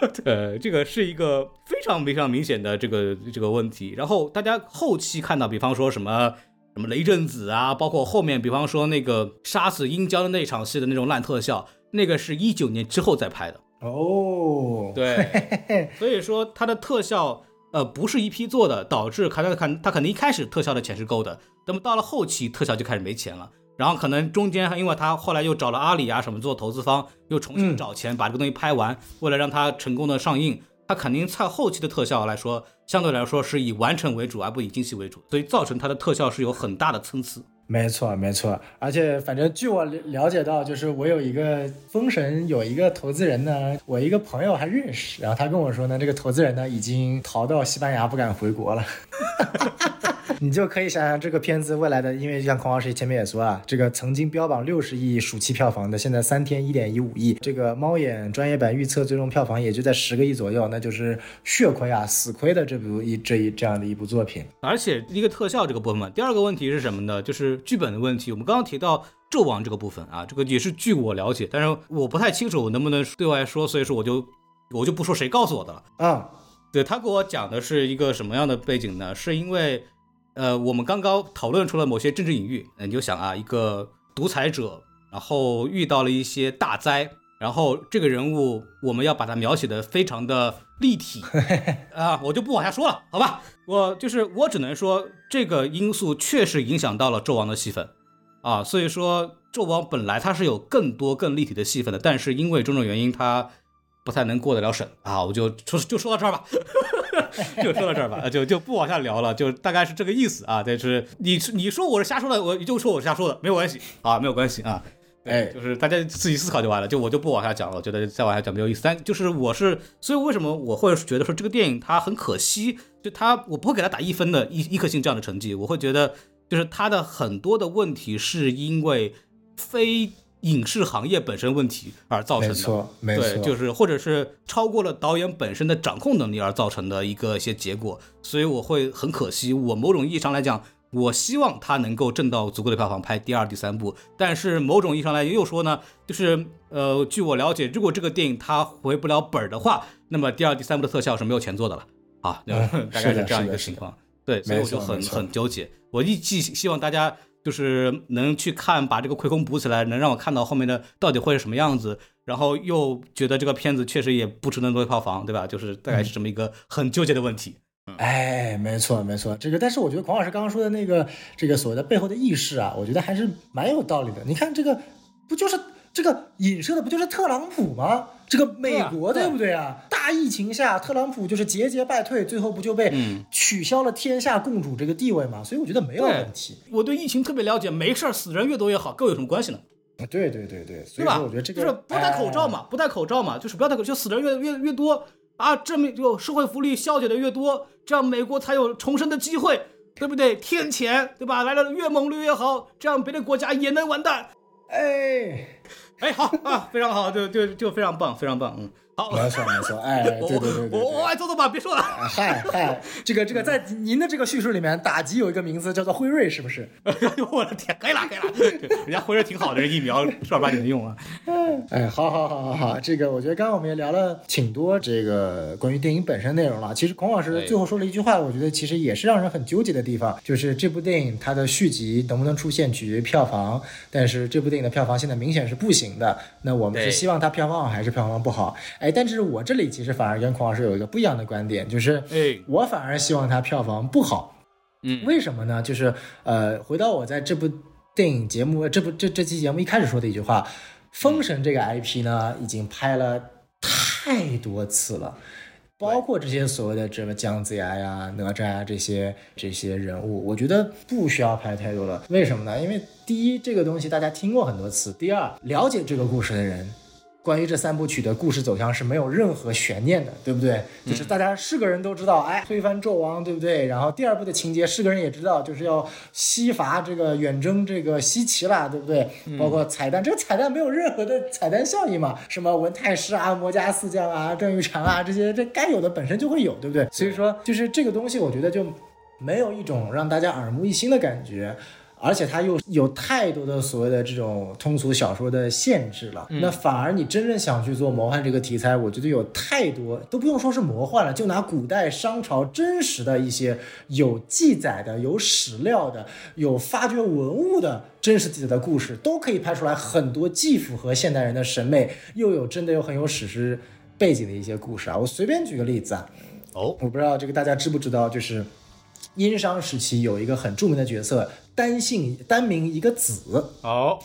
[laughs] 呃，这个是一个非常非常明显的这个这个问题。然后大家后期看到，比方说什么什么雷震子啊，包括后面比方说那个杀死殷郊的那场戏的那种烂特效，那个是一九年之后再拍的。哦，对，[laughs] 所以说它的特效呃不是一批做的，导致看他看他可能一开始特效的钱是够的，那么到了后期特效就开始没钱了。然后可能中间，因为他后来又找了阿里啊什么做投资方，又重新找钱把这个东西拍完，为了让它成功的上映，他肯定在后期的特效来说，相对来说是以完成为主，而不以精细为主，所以造成它的特效是有很大的参差。没错，没错，而且反正据我了解到，就是我有一个封神有一个投资人呢，我一个朋友还认识，然后他跟我说呢，这个投资人呢已经逃到西班牙，不敢回国了。[laughs] 你就可以想想这个片子未来的，因为像孔老师前面也说啊，这个曾经标榜六十亿暑期票房的，现在三天一点一五亿，这个猫眼专业版预测最终票房也就在十个亿左右，那就是血亏啊，死亏的这部一这一这样的一部作品。而且一个特效这个部分，第二个问题是什么呢？就是剧本的问题。我们刚刚提到纣王这个部分啊，这个也是据我了解，但是我不太清楚我能不能对外说，所以说我就我就不说谁告诉我的了。嗯，对他给我讲的是一个什么样的背景呢？是因为。呃，我们刚刚讨论出了某些政治隐喻，你就想啊，一个独裁者，然后遇到了一些大灾，然后这个人物我们要把他描写的非常的立体 [laughs] 啊，我就不往下说了，好吧？我就是我只能说这个因素确实影响到了纣王的戏份啊，所以说纣王本来他是有更多更立体的戏份的，但是因为种种原因他不太能过得了审啊，我就说就说到这儿吧。就说到这儿吧，[laughs] 就就不往下聊了，就大概是这个意思啊。但是你你说我是瞎说的，我就说我是瞎说的，没有关系啊，没有关系啊。哎，就是大家自己思考就完了，就我就不往下讲了。我觉得再往下讲没有意思。但就是我是，所以为什么我会觉得说这个电影它很可惜？就它我不会给它打一分的一一颗星这样的成绩，我会觉得就是它的很多的问题是因为非。影视行业本身问题而造成的，没错，没错，对，就是或者是超过了导演本身的掌控能力而造成的一个一些结果，所以我会很可惜。我某种意义上来讲，我希望它能够挣到足够的票房拍第二、第三部。但是某种意义上来又说呢，就是呃，据我了解，如果这个电影它回不了本儿的话，那么第二、第三部的特效是没有钱做的了啊，[laughs] 大概是这样一个情况。对，所以我就很很纠结。我一既希望大家就是能去看，把这个亏空补起来，能让我看到后面的到底会是什么样子。然后又觉得这个片子确实也不值那么多票房，对吧？就是大概是这么一个很纠结的问题。哎，没错没错，这个，但是我觉得孔老师刚刚说的那个这个所谓的背后的意识啊，我觉得还是蛮有道理的。你看这个，不就是这个影射的不就是特朗普吗？这个美国对不对啊？大疫情下，特朗普就是节节败退，最后不就被取消了天下共主这个地位吗？所以我觉得没有问题。我对疫情特别了解，没事儿，死人越多越好，跟我有什么关系呢？对对对对，所以说我觉得这个就是不戴口罩嘛，不戴口罩嘛，就是不要戴口罩，就死人越越越多啊，证明就社会福利消解的越多，这样美国才有重生的机会，对不对？天谴，对吧？来了越猛烈越好，这样别的国家也能完蛋。哎，哎，好啊，非常好，就就就非常棒，非常棒，嗯。没错没错，哎，[laughs] 对对对对，我我来做做吧，别说了。嗨嗨，这个这个在您的这个叙述里面，打击有一个名字叫做辉瑞，是不是？[laughs] 我的天，可以了可以了，[laughs] 人家辉瑞挺好的，疫苗正儿八经的用啊。哎，好好好好好，这个我觉得刚刚我们也聊了挺多这个关于电影本身内容了。其实孔老师最后说了一句话，我觉得其实也是让人很纠结的地方，就是这部电影它的续集能不能出现取决于票房，但是这部电影的票房现在明显是不行的。那我们是希望它票房好还是票房不好？哎。但是我这里其实反而跟孔老师有一个不一样的观点，就是，哎，我反而希望它票房不好，嗯，为什么呢？就是，呃，回到我在这部电影节目，这部这这期节目一开始说的一句话，《封神》这个 IP 呢，已经拍了太多次了，包括这些所谓的什么姜子牙呀、哪吒呀这些这些人物，我觉得不需要拍太多了。为什么呢？因为第一，这个东西大家听过很多次；第二，了解这个故事的人。关于这三部曲的故事走向是没有任何悬念的，对不对？就是大家是个人都知道，哎，推翻纣王，对不对？然后第二部的情节是个人也知道，就是要西伐这个远征这个西岐啦，对不对？包括彩蛋，这个彩蛋没有任何的彩蛋效应嘛？什么文太师啊、魔家四将啊、郑玉长啊这些，这该有的本身就会有，对不对？所以说，就是这个东西，我觉得就没有一种让大家耳目一新的感觉。而且它又有太多的所谓的这种通俗小说的限制了，那反而你真正想去做魔幻这个题材，我觉得有太多都不用说是魔幻了，就拿古代商朝真实的一些有记载的、有史料的、有发掘文物的真实记载的故事，都可以拍出来很多既符合现代人的审美，又有真的又很有史诗背景的一些故事啊。我随便举个例子啊，哦，我不知道这个大家知不知道，就是殷商时期有一个很著名的角色。单姓单名一个子哦，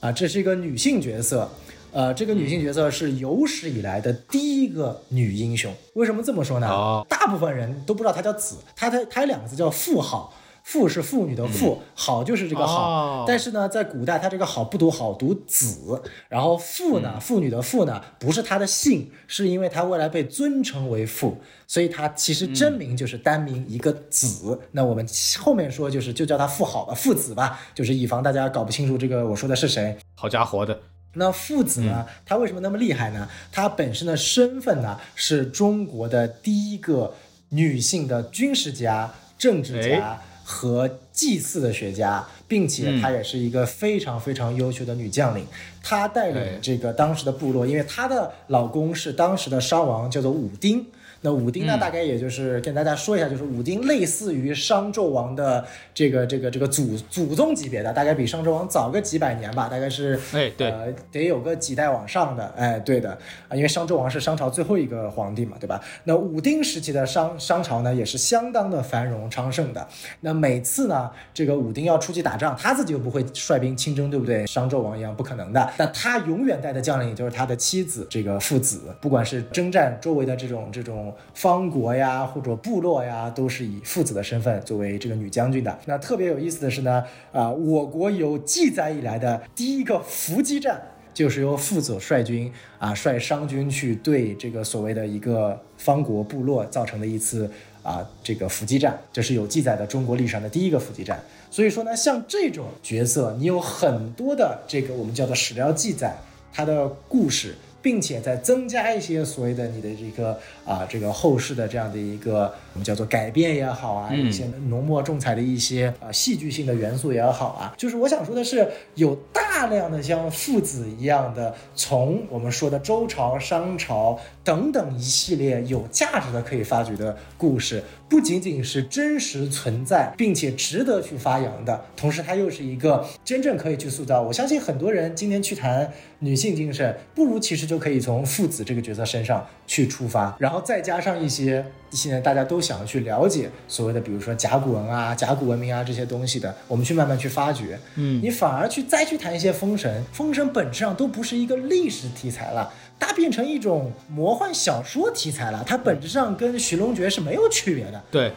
啊，这是一个女性角色，呃，这个女性角色是有史以来的第一个女英雄。为什么这么说呢？大部分人都不知道她叫子，她她她有两个字叫妇好。妇是妇女的妇，好就是这个好，但是呢，在古代它这个好不读好，读子。然后妇呢，妇女的妇呢，不是她的姓，是因为她未来被尊称为妇，所以她其实真名就是单名一个子。那我们后面说就是就叫她妇好吧，父子吧，就是以防大家搞不清楚这个我说的是谁。好家伙的，那父子呢，他为什么那么厉害呢？他本身的身份呢，是中国的第一个女性的军事家、政治家。和祭祀的学家，并且她也是一个非常非常优秀的女将领。她带领这个当时的部落，因为她的老公是当时的商王，叫做武丁。那武丁呢，大概也就是跟大家说一下，就是武丁类似于商纣王的这个这个这个祖祖宗级别的，大概比商纣王早个几百年吧，大概是哎对，呃得有个几代往上的，哎对的啊，因为商纣王是商朝最后一个皇帝嘛，对吧？那武丁时期的商商朝呢，也是相当的繁荣昌盛的。那每次呢，这个武丁要出去打仗，他自己又不会率兵亲征，对不对？商纣王一样不可能的。那他永远带的将领也就是他的妻子，这个父子，不管是征战周围的这种这种。方国呀，或者部落呀，都是以父子的身份作为这个女将军的。那特别有意思的是呢，啊，我国有记载以来的第一个伏击战，就是由父子率军啊，率商军去对这个所谓的一个方国部落造成的一次啊这个伏击战，这是有记载的中国历史上的第一个伏击战。所以说呢，像这种角色，你有很多的这个我们叫做史料记载，它的故事。并且再增加一些所谓的你的这个啊这个后世的这样的一个我们叫做改变也好啊，一些浓墨重彩的一些啊戏剧性的元素也好啊，就是我想说的是，有大量的像父子一样的，从我们说的周朝、商朝等等一系列有价值的可以发掘的故事。不仅仅是真实存在，并且值得去发扬的，同时它又是一个真正可以去塑造。我相信很多人今天去谈女性精神，不如其实就可以从父子这个角色身上去出发，然后再加上一些现在大家都想要去了解所谓的，比如说甲骨文啊、甲骨文明啊这些东西的，我们去慢慢去发掘。嗯，你反而去再去谈一些封神，封神本质上都不是一个历史题材了。它变成一种魔幻小说题材了，它本质上跟《寻龙诀》是没有区别的。对，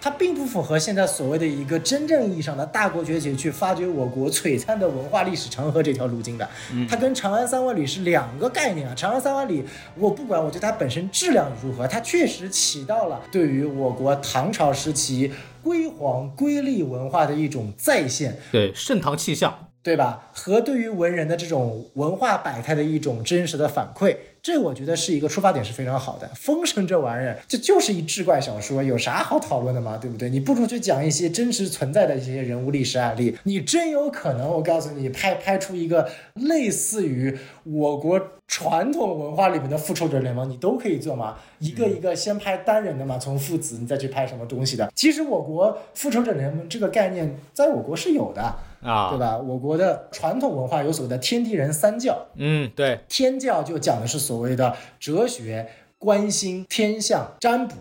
它并不符合现在所谓的一个真正意义上的大国崛起去发掘我国璀璨的文化历史长河这条路径的。它跟《长安三万里》是两个概念啊！《长安三万里》，我不管，我觉得它本身质量如何，它确实起到了对于我国唐朝时期辉煌瑰丽文化的一种再现。对，盛唐气象。对吧？和对于文人的这种文化百态的一种真实的反馈，这我觉得是一个出发点是非常好的。封神这玩意儿，这就是一志怪小说，有啥好讨论的吗？对不对？你不如去讲一些真实存在的一些人物历史案例，你真有可能，我告诉你，拍拍出一个类似于我国传统文化里面的复仇者联盟，你都可以做吗？一个一个先拍单人的嘛，从父子你再去拍什么东西的。其实我国复仇者联盟这个概念在我国是有的。啊，对吧？我国的传统文化有所谓的天地人三教，嗯，对，天教就讲的是所谓的哲学、观心、天象、占卜，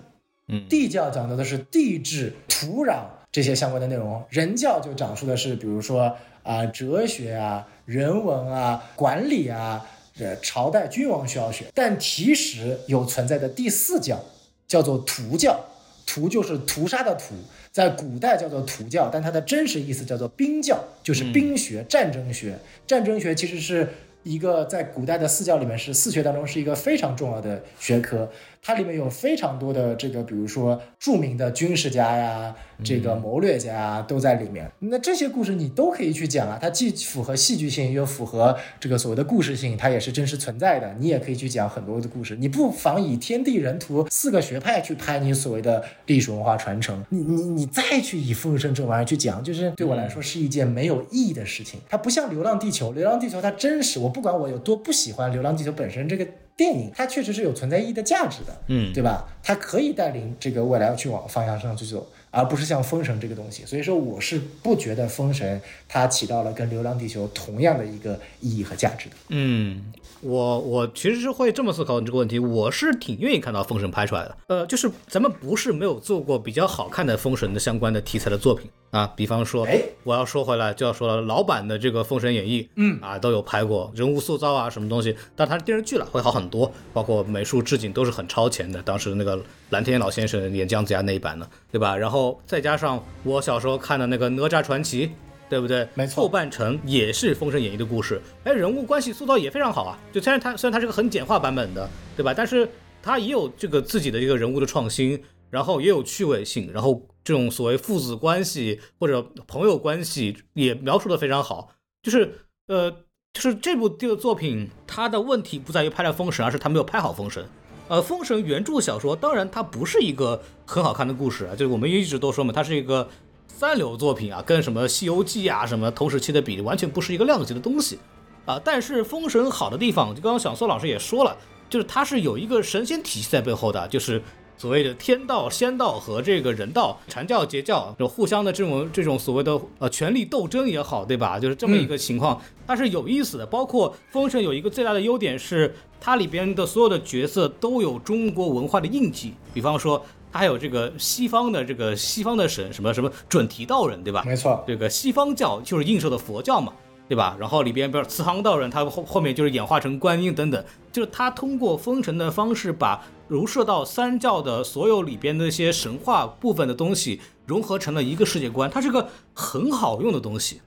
嗯，地教讲的都是地质、土壤这些相关的内容，人教就讲述的是比如说啊哲学啊、人文啊、管理啊，这朝代君王需要学，但其实有存在的第四教叫做屠教，屠就是屠杀的屠。在古代叫做土教，但它的真实意思叫做兵教，就是兵学、战争学。战争学其实是一个在古代的四教里面是四学当中是一个非常重要的学科。它里面有非常多的这个，比如说著名的军事家呀，这个谋略家啊，都在里面。那这些故事你都可以去讲啊，它既符合戏剧性，又符合这个所谓的故事性，它也是真实存在的。你也可以去讲很多的故事。你不妨以天地人图四个学派去拍你所谓的历史文化传承。你你你再去以封神这玩意儿去讲，就是对我来说是一件没有意义的事情。它不像《流浪地球》，《流浪地球》它真实，我不管我有多不喜欢《流浪地球》本身这个。电影它确实是有存在意义的价值的，嗯，对吧？它可以带领这个未来去往方向上去走，而不是像封神这个东西。所以说，我是不觉得封神它起到了跟流浪地球同样的一个意义和价值的。嗯。我我其实是会这么思考你这个问题，我是挺愿意看到封神拍出来的。呃，就是咱们不是没有做过比较好看的封神的相关的题材的作品啊，比方说，哎，我要说回来就要说了，老版的这个封神演义，嗯啊都有拍过人物塑造啊什么东西，但它是电视剧了，会好很多，包括美术置景都是很超前的。当时那个蓝天老先生演姜子牙那一版呢，对吧？然后再加上我小时候看的那个哪吒传奇。对不对？没错，后半程也是《封神演义》的故事，哎，人物关系塑造也非常好啊。就虽然它虽然它是个很简化版本的，对吧？但是它也有这个自己的一个人物的创新，然后也有趣味性，然后这种所谓父子关系或者朋友关系也描述的非常好。就是呃，就是这部这个作品，它的问题不在于拍了《封神》，而是它没有拍好《封神》。呃，《封神》原著小说当然它不是一个很好看的故事啊，就是我们一直都说嘛，它是一个。三流作品啊，跟什么《西游记》啊，什么同时期的比例，完全不是一个量级的东西啊。但是《封神》好的地方，就刚刚小苏老师也说了，就是它是有一个神仙体系在背后的，就是所谓的天道、仙道和这个人道、禅教、截教，就互相的这种这种所谓的呃权力斗争也好，对吧？就是这么一个情况，它是有意思的。包括《封神》有一个最大的优点是，它里边的所有的角色都有中国文化的印记，比方说。他还有这个西方的这个西方的神什么什么准提道人对吧？没错，这个西方教就是映射的佛教嘛，对吧？然后里边比如慈航道人，他后后面就是演化成观音等等，就是他通过封神的方式把儒释道三教的所有里边的一些神话部分的东西融合成了一个世界观，它是个很好用的东西。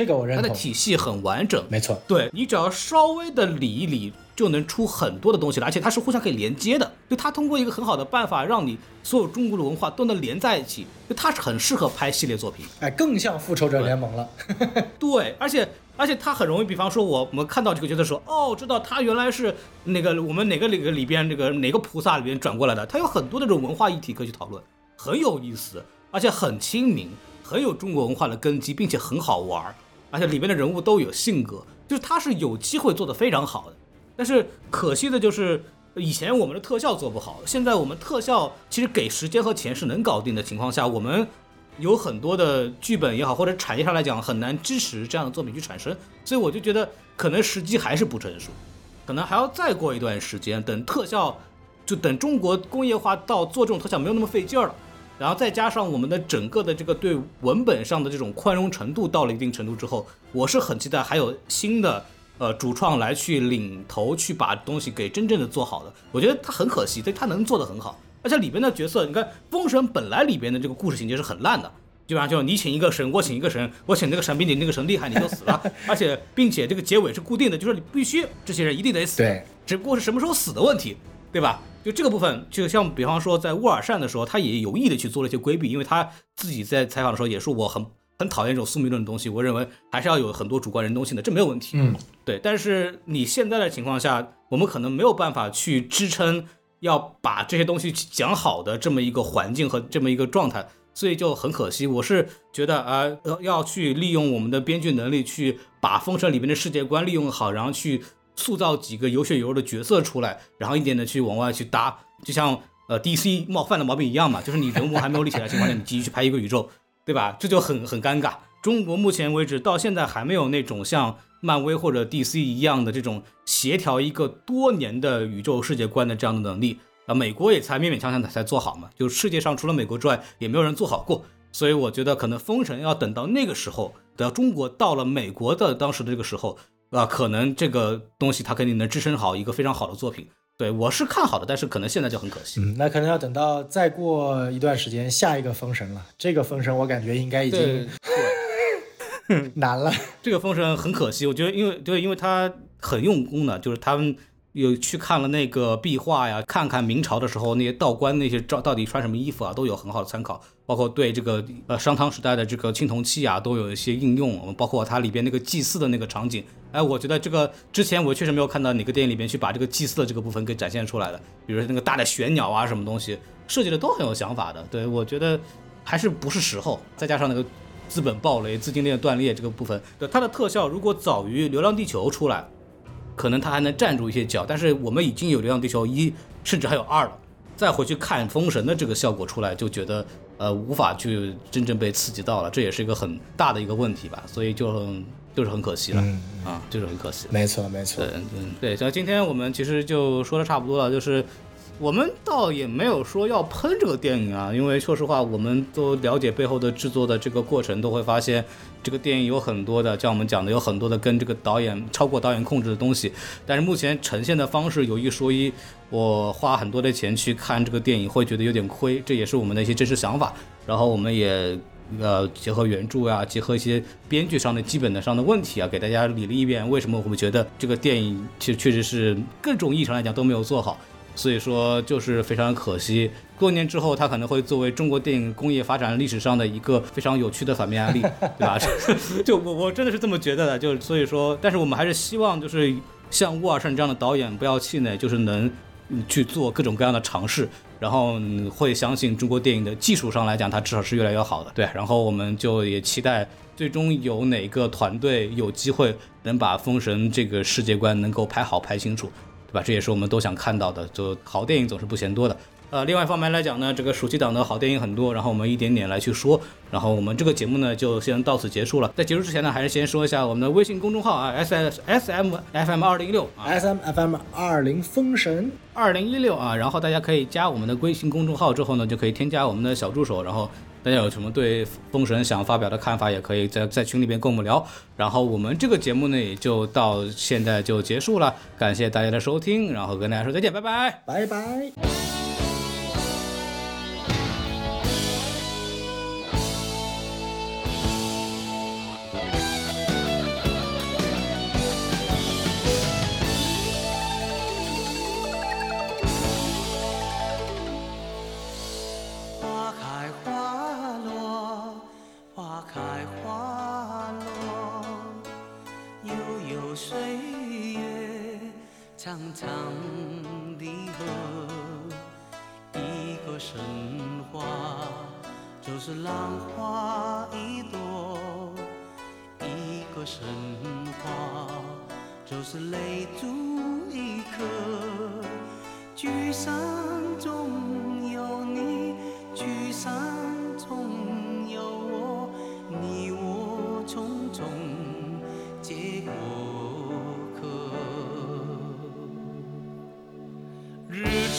这个我认同，它的体系很完整，没错。对你只要稍微的理一理，就能出很多的东西来，而且它是互相可以连接的。就它通过一个很好的办法，让你所有中国的文化都能连在一起。就它是很适合拍系列作品，哎，更像复仇者联盟了。对，而且。而且他很容易，比方说我我们看到这个角色说，哦，知道他原来是那个我们哪个哪个里边那个哪个菩萨里边转过来的，他有很多那种文化议题可以去讨论，很有意思，而且很亲民，很有中国文化的根基，并且很好玩，而且里边的人物都有性格，就是他是有机会做得非常好的。但是可惜的就是以前我们的特效做不好，现在我们特效其实给时间和钱是能搞定的情况下，我们。有很多的剧本也好，或者产业上来讲很难支持这样的作品去产生，所以我就觉得可能时机还是不成熟，可能还要再过一段时间，等特效，就等中国工业化到做这种特效没有那么费劲儿了，然后再加上我们的整个的这个对文本上的这种宽容程度到了一定程度之后，我是很期待还有新的呃主创来去领头去把东西给真正的做好的。我觉得他很可惜，对他能做得很好。而且里边的角色，你看《封神》本来里边的这个故事情节是很烂的，基本上就是你请一个神，我请一个神，我请那个神比你那个神厉害，你就死了。而且并且这个结尾是固定的，就是你必须这些人一定得死。对，只不过是什么时候死的问题，对吧？就这个部分，就像比方说在沃尔善的时候，他也有意的去做了一些规避，因为他自己在采访的时候也说我很很讨厌这种宿命论的东西，我认为还是要有很多主观人动性的，这没有问题。嗯，对。但是你现在的情况下，我们可能没有办法去支撑。要把这些东西讲好的这么一个环境和这么一个状态，所以就很可惜。我是觉得啊，要去利用我们的编剧能力，去把《封神》里面的世界观利用好，然后去塑造几个有血有肉的角色出来，然后一点的去往外去搭，就像呃 DC 冒犯的毛病一样嘛，就是你人物还没有立起来的情况下，你继续去拍一个宇宙，对吧？这就很很尴尬。中国目前为止到现在还没有那种像。漫威或者 DC 一样的这种协调一个多年的宇宙世界观的这样的能力啊，美国也才勉勉强强的才做好嘛，就世界上除了美国之外也没有人做好过，所以我觉得可能封神要等到那个时候，等到中国到了美国的当时的这个时候啊，可能这个东西它肯定能支撑好一个非常好的作品。对我是看好的，但是可能现在就很可惜。嗯，那可能要等到再过一段时间下一个封神了，这个封神我感觉应该已经。[laughs] 难了，这个封神很可惜，我觉得，因为对，因为他很用功的，就是他们有去看了那个壁画呀，看看明朝的时候那些道观那些照到底穿什么衣服啊，都有很好的参考，包括对这个呃商汤时代的这个青铜器啊，都有一些应用，包括它里边那个祭祀的那个场景，哎，我觉得这个之前我确实没有看到哪个电影里边去把这个祭祀的这个部分给展现出来的，比如那个大的玄鸟啊什么东西，设计的都很有想法的，对我觉得还是不是时候，再加上那个。资本暴雷、资金链断裂这个部分，对它的特效如果早于《流浪地球》出来，可能他还能站住一些脚。但是我们已经有《流浪地球》一，甚至还有二了，再回去看《封神》的这个效果出来，就觉得呃无法去真正被刺激到了，这也是一个很大的一个问题吧。所以就很就是很可惜了啊，就是很可惜。没错，没错。对，对，像今天我们其实就说的差不多了，就是。我们倒也没有说要喷这个电影啊，因为说实话，我们都了解背后的制作的这个过程，都会发现这个电影有很多的，像我们讲的有很多的跟这个导演超过导演控制的东西。但是目前呈现的方式有一说一，我花很多的钱去看这个电影会觉得有点亏，这也是我们的一些真实想法。然后我们也呃结合原著啊，结合一些编剧上的基本的上的问题啊，给大家理了一遍为什么我们觉得这个电影其实确实是各种意义上来讲都没有做好。所以说，就是非常可惜。多年之后，它可能会作为中国电影工业发展历史上的一个非常有趣的反面案例，[laughs] 对吧？[laughs] 就我我真的是这么觉得的。就所以说，但是我们还是希望，就是像沃尔善这样的导演不要气馁，就是能去做各种各样的尝试，然后会相信中国电影的技术上来讲，它至少是越来越好的。对，然后我们就也期待最终有哪个团队有机会能把《封神》这个世界观能够拍好、拍清楚。对吧？这也是我们都想看到的。就好电影总是不嫌多的。呃，另外一方面来讲呢，这个暑期档的好电影很多，然后我们一点点来去说。然后我们这个节目呢，就先到此结束了。在结束之前呢，还是先说一下我们的微信公众号啊，S S S M F M 二零一六，S M F M 二零封神二零一六啊。然后大家可以加我们的微信公众号之后呢，就可以添加我们的小助手，然后。大家有什么对封神想发表的看法，也可以在在群里边跟我们聊。然后我们这个节目呢，也就到现在就结束了，感谢大家的收听，然后跟大家说再见，拜拜，拜拜。长长的河，一个神话，就是浪花一朵，一个神话，就是泪珠一颗，沮丧中有你，沮丧。Yeah.